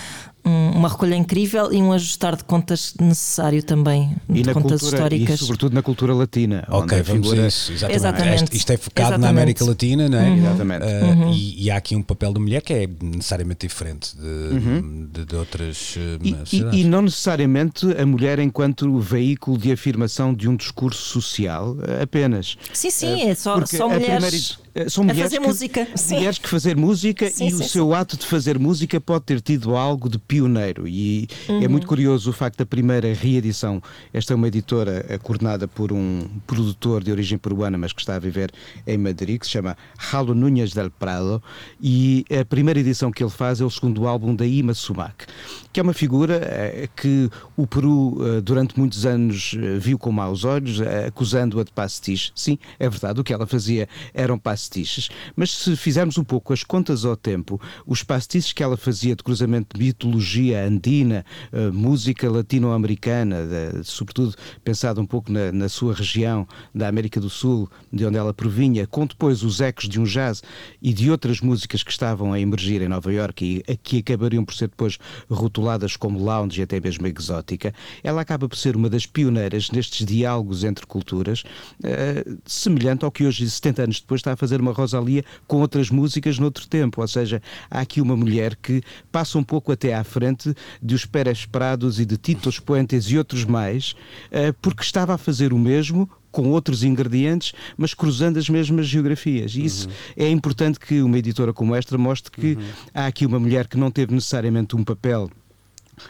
Speaker 2: um, uma recolha incrível e um ajustar de contas necessário também,
Speaker 3: e
Speaker 2: de contas
Speaker 3: cultura,
Speaker 2: históricas.
Speaker 3: E sobretudo na cultura latina.
Speaker 1: Ok, vamos figura... isso. Exatamente. exatamente. Isto é focado exatamente. na América Latina, não é?
Speaker 3: Uhum. Exatamente. Uh,
Speaker 1: uhum. e, e, há aqui um papel da mulher que é necessariamente diferente de, uhum. de, de, outras uh,
Speaker 3: e, e, e, não necessariamente a mulher enquanto veículo de afirmação de um discurso social apenas.
Speaker 2: Sim, sim, uh, é só, só mulheres.
Speaker 3: Eh, são mulheres
Speaker 2: fazer
Speaker 3: que,
Speaker 2: música, sim.
Speaker 3: mulheres que fazer música
Speaker 2: Sim,
Speaker 3: e
Speaker 2: sim,
Speaker 3: o seu ato de fazer música pode ter tido algo de pioneiro e é
Speaker 2: Uhum.
Speaker 3: muito curioso o facto da primeira reedição. Esta é uma editora eh, coordenada por um produtor de origem peruana, mas que está a viver em Madrid, que se chama Jalo Núñez del Prado e a primeira edição que ele faz é o segundo álbum da Ima Sumac, que é uma figura eh, que o Peru durante muitos anos viu com maus olhos, acusando-a de pastiche. Sim, é verdade, o que ela fazia eram pastiches, mas se fizermos um pouco as contas ao tempo, os pastiches que ela fazia de cruzamento de mitologia andina, eh, música latino-americana, sobretudo pensado um pouco na, na sua região da América do Sul, de onde ela provinha, com depois os ecos de um jazz e de outras músicas que estavam a emergir em Nova Iorque e que acabariam por ser depois rotuladas como lounge e até mesmo exótica, ela acaba por ser uma das pioneiras nestes diálogos entre culturas, eh, semelhante ao que hoje, 70 anos depois, está a fazer uma Rosalia com outras músicas noutro tempo. Ou seja, há aqui uma mulher que passa um pouco até à frente de os Pérez Prados e de Titos Puentes e outros mais, eh, porque estava a fazer o mesmo com outros ingredientes, mas cruzando as mesmas geografias. E isso é importante que uma editora como esta mostre que há aqui uma mulher que não teve necessariamente um papel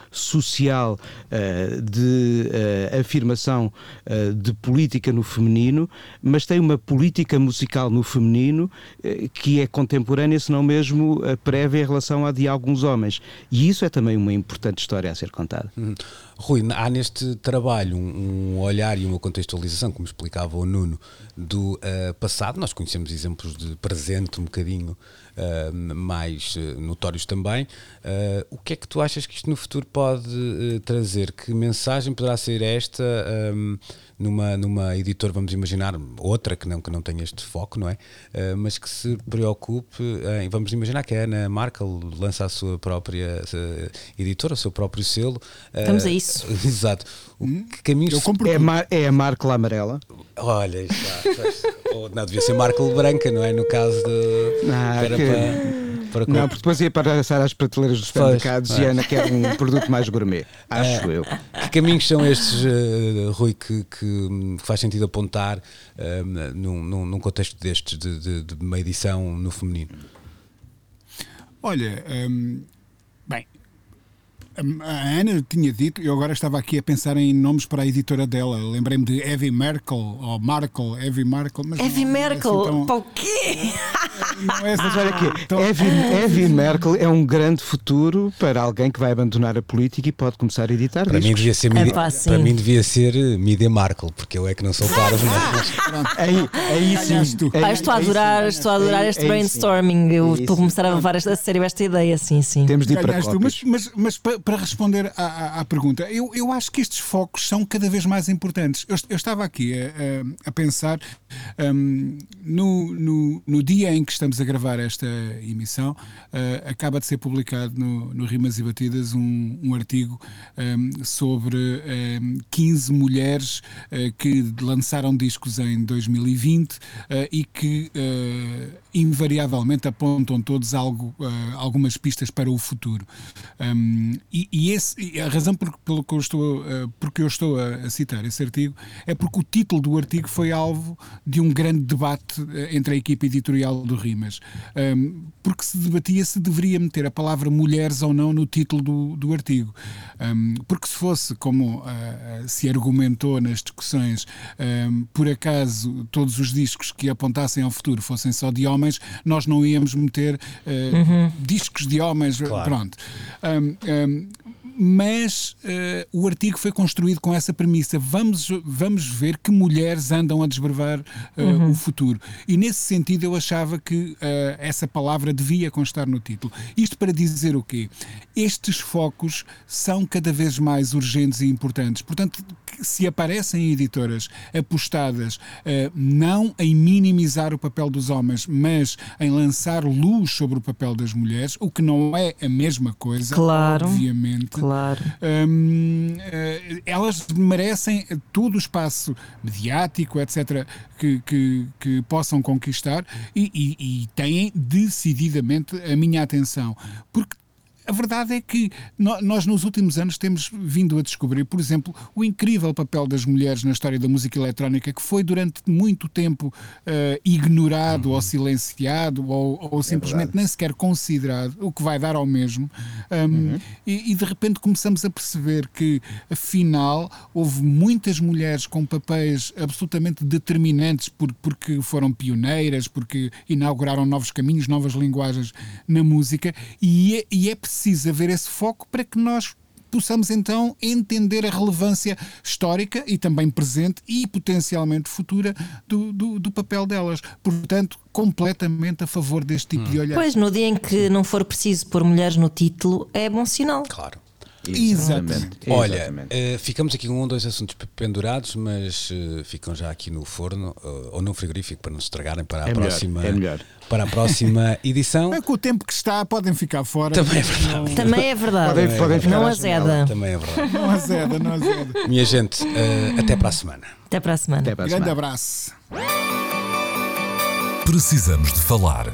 Speaker 3: social eh, de eh, afirmação eh, de política no feminino, mas tem uma política musical no feminino que é contemporânea, se não mesmo prévia em relação à de alguns homens. E isso é também uma importante história a ser contada.
Speaker 1: Uhum. Rui, há neste trabalho um, um olhar e uma contextualização, como explicava o Nuno, do uh, passado. Nós conhecemos exemplos de presente um bocadinho uh, mais uh, notórios também. o que é que tu achas que isto no futuro pode trazer? Que mensagem poderá ser esta um, numa, numa editora, vamos imaginar, outra que não, que não tenha este foco, não é? mas que se preocupe em, vamos imaginar que a Ana Markel lança a sua própria editora, o seu próprio selo.
Speaker 2: Estamos a isso.
Speaker 1: Exato. O que caminhos
Speaker 3: É, mar, é a Marco amarela.
Speaker 1: Olha, está. Ou não, devia ser Marco branca, não é? No caso de.
Speaker 3: Ah,
Speaker 1: era
Speaker 3: que-
Speaker 1: para, para
Speaker 3: Não, porque depois ia passar às prateleiras dos supermercados e a Ana quer um produto mais gourmet. Acho eu.
Speaker 1: Que caminhos são estes, eh, Rui, que, que, faz sentido apontar eh, num, num, num contexto destes, de, de, de uma edição no feminino?
Speaker 4: Olha, hum, bem, a Ana tinha dito, eu agora estava aqui a pensar em nomes para a editora dela. Lembrei-me de Evie Merkel, ou Markel, Evie Merkel. Mas
Speaker 2: Evie
Speaker 4: não- não é assim
Speaker 2: Merkel,
Speaker 4: tão-
Speaker 2: para o quê?
Speaker 4: não é assim
Speaker 3: Mas olha aqui,
Speaker 4: tão-
Speaker 3: Evie, Evie Merkel é um grande futuro para alguém que vai abandonar a política e pode começar a editar
Speaker 1: Para mim devia ser,
Speaker 2: É
Speaker 1: Midi,
Speaker 2: pá,
Speaker 1: para mim devia ser eh, Midi Markle, porque eu é que não sou parvo, é?
Speaker 3: Aí, aí sim.
Speaker 4: Tu.
Speaker 3: Aí-
Speaker 2: estou a adorar, estou a adorar
Speaker 3: Aí-
Speaker 2: este brainstorming. Estou a começar a levar esta- a sério esta ideia, sim, sim.
Speaker 3: Temos de ir para
Speaker 4: tu,
Speaker 3: cópias.
Speaker 4: mas, mas, mas pa- para responder à, à- à pergunta, eu, eu acho que estes focos são cada vez mais importantes. Eu, eu estava aqui a, a- pensar hum, no, no, no dia em que estamos a gravar esta emissão, ah, acaba de ser publicado no, no Rimas e Batidas um, um artigo hum, sobre hum, 15 mulheres ah, que lançaram discos em 2020 ah, e que invariavelmente apontam todos algo, algumas pistas para o futuro. Um, e, e esse, e a razão por, pelo que eu estou, porque eu estou a, a citar esse artigo é porque o título do artigo foi alvo de um grande debate ah, entre a equipe editorial do Rimas. Um, porque se debatia se deveria meter a palavra mulheres ou não no título do, do artigo. Um, porque se fosse, como ah, se argumentou nas discussões, um, por acaso todos os discos que apontassem ao futuro fossem só de homens, nós não íamos meter ah, discos de homens. Pronto. Um, um, mas eh, o artigo foi construído com essa premissa. Vamos, vamos ver que mulheres andam a desbravar eh, o futuro. E nesse sentido eu achava que eh, essa palavra devia constar no título. Isto para dizer o quê? Estes focos são cada vez mais urgentes e importantes. Portanto, se aparecem editoras apostadas eh, não em minimizar o papel dos homens, mas em lançar luz sobre o papel das mulheres, o que não é a mesma coisa,
Speaker 2: Claro.
Speaker 4: obviamente.
Speaker 2: Claro.
Speaker 4: Hum, eh, elas merecem todo o espaço mediático, etc., que, que, que possam conquistar e, e- e têm decididamente a minha atenção. Porque a verdade é que nós, nos últimos anos, temos vindo a descobrir, por exemplo, o incrível papel das mulheres na história da música eletrónica, que foi durante muito tempo uh, ignorado
Speaker 3: Uhum.
Speaker 4: ou silenciado ou, ou simplesmente
Speaker 3: verdade.
Speaker 4: nem sequer considerado, o que vai dar ao mesmo. Um,
Speaker 3: Uhum.
Speaker 4: e, e de repente começamos a perceber que, afinal, houve muitas mulheres com papéis absolutamente determinantes por- porque foram pioneiras, porque inauguraram novos caminhos, novas linguagens na música, e é, e é preciso haver esse foco para que nós possamos então entender a relevância histórica e também presente e potencialmente futura do, do, do papel delas. Portanto, completamente a favor deste tipo de olhar.
Speaker 2: Pois, no dia em que não for preciso pôr mulheres no título, é bom sinal.
Speaker 1: Claro.
Speaker 4: Exatamente.
Speaker 1: Olha,
Speaker 3: Exatamente.
Speaker 1: eh, ficamos aqui com um ou dois assuntos pe- pendurados, mas eh, ficam já aqui no forno eh, ou no frigorífico para não se estragarem para a
Speaker 3: É melhor,
Speaker 1: próxima
Speaker 3: é melhor.
Speaker 1: para a próxima edição.
Speaker 4: É com o tempo que está, podem ficar fora.
Speaker 1: Também é verdade.
Speaker 4: Não,
Speaker 2: Também é verdade.
Speaker 3: Podem- podem ficar
Speaker 2: não azeda.
Speaker 1: Também é verdade.
Speaker 4: não azeda, não azeda.
Speaker 1: Minha gente, até para a semana.
Speaker 2: Até para a semana.
Speaker 3: Até para a
Speaker 4: Grande
Speaker 3: semana.
Speaker 4: abraço.
Speaker 5: Precisamos de falar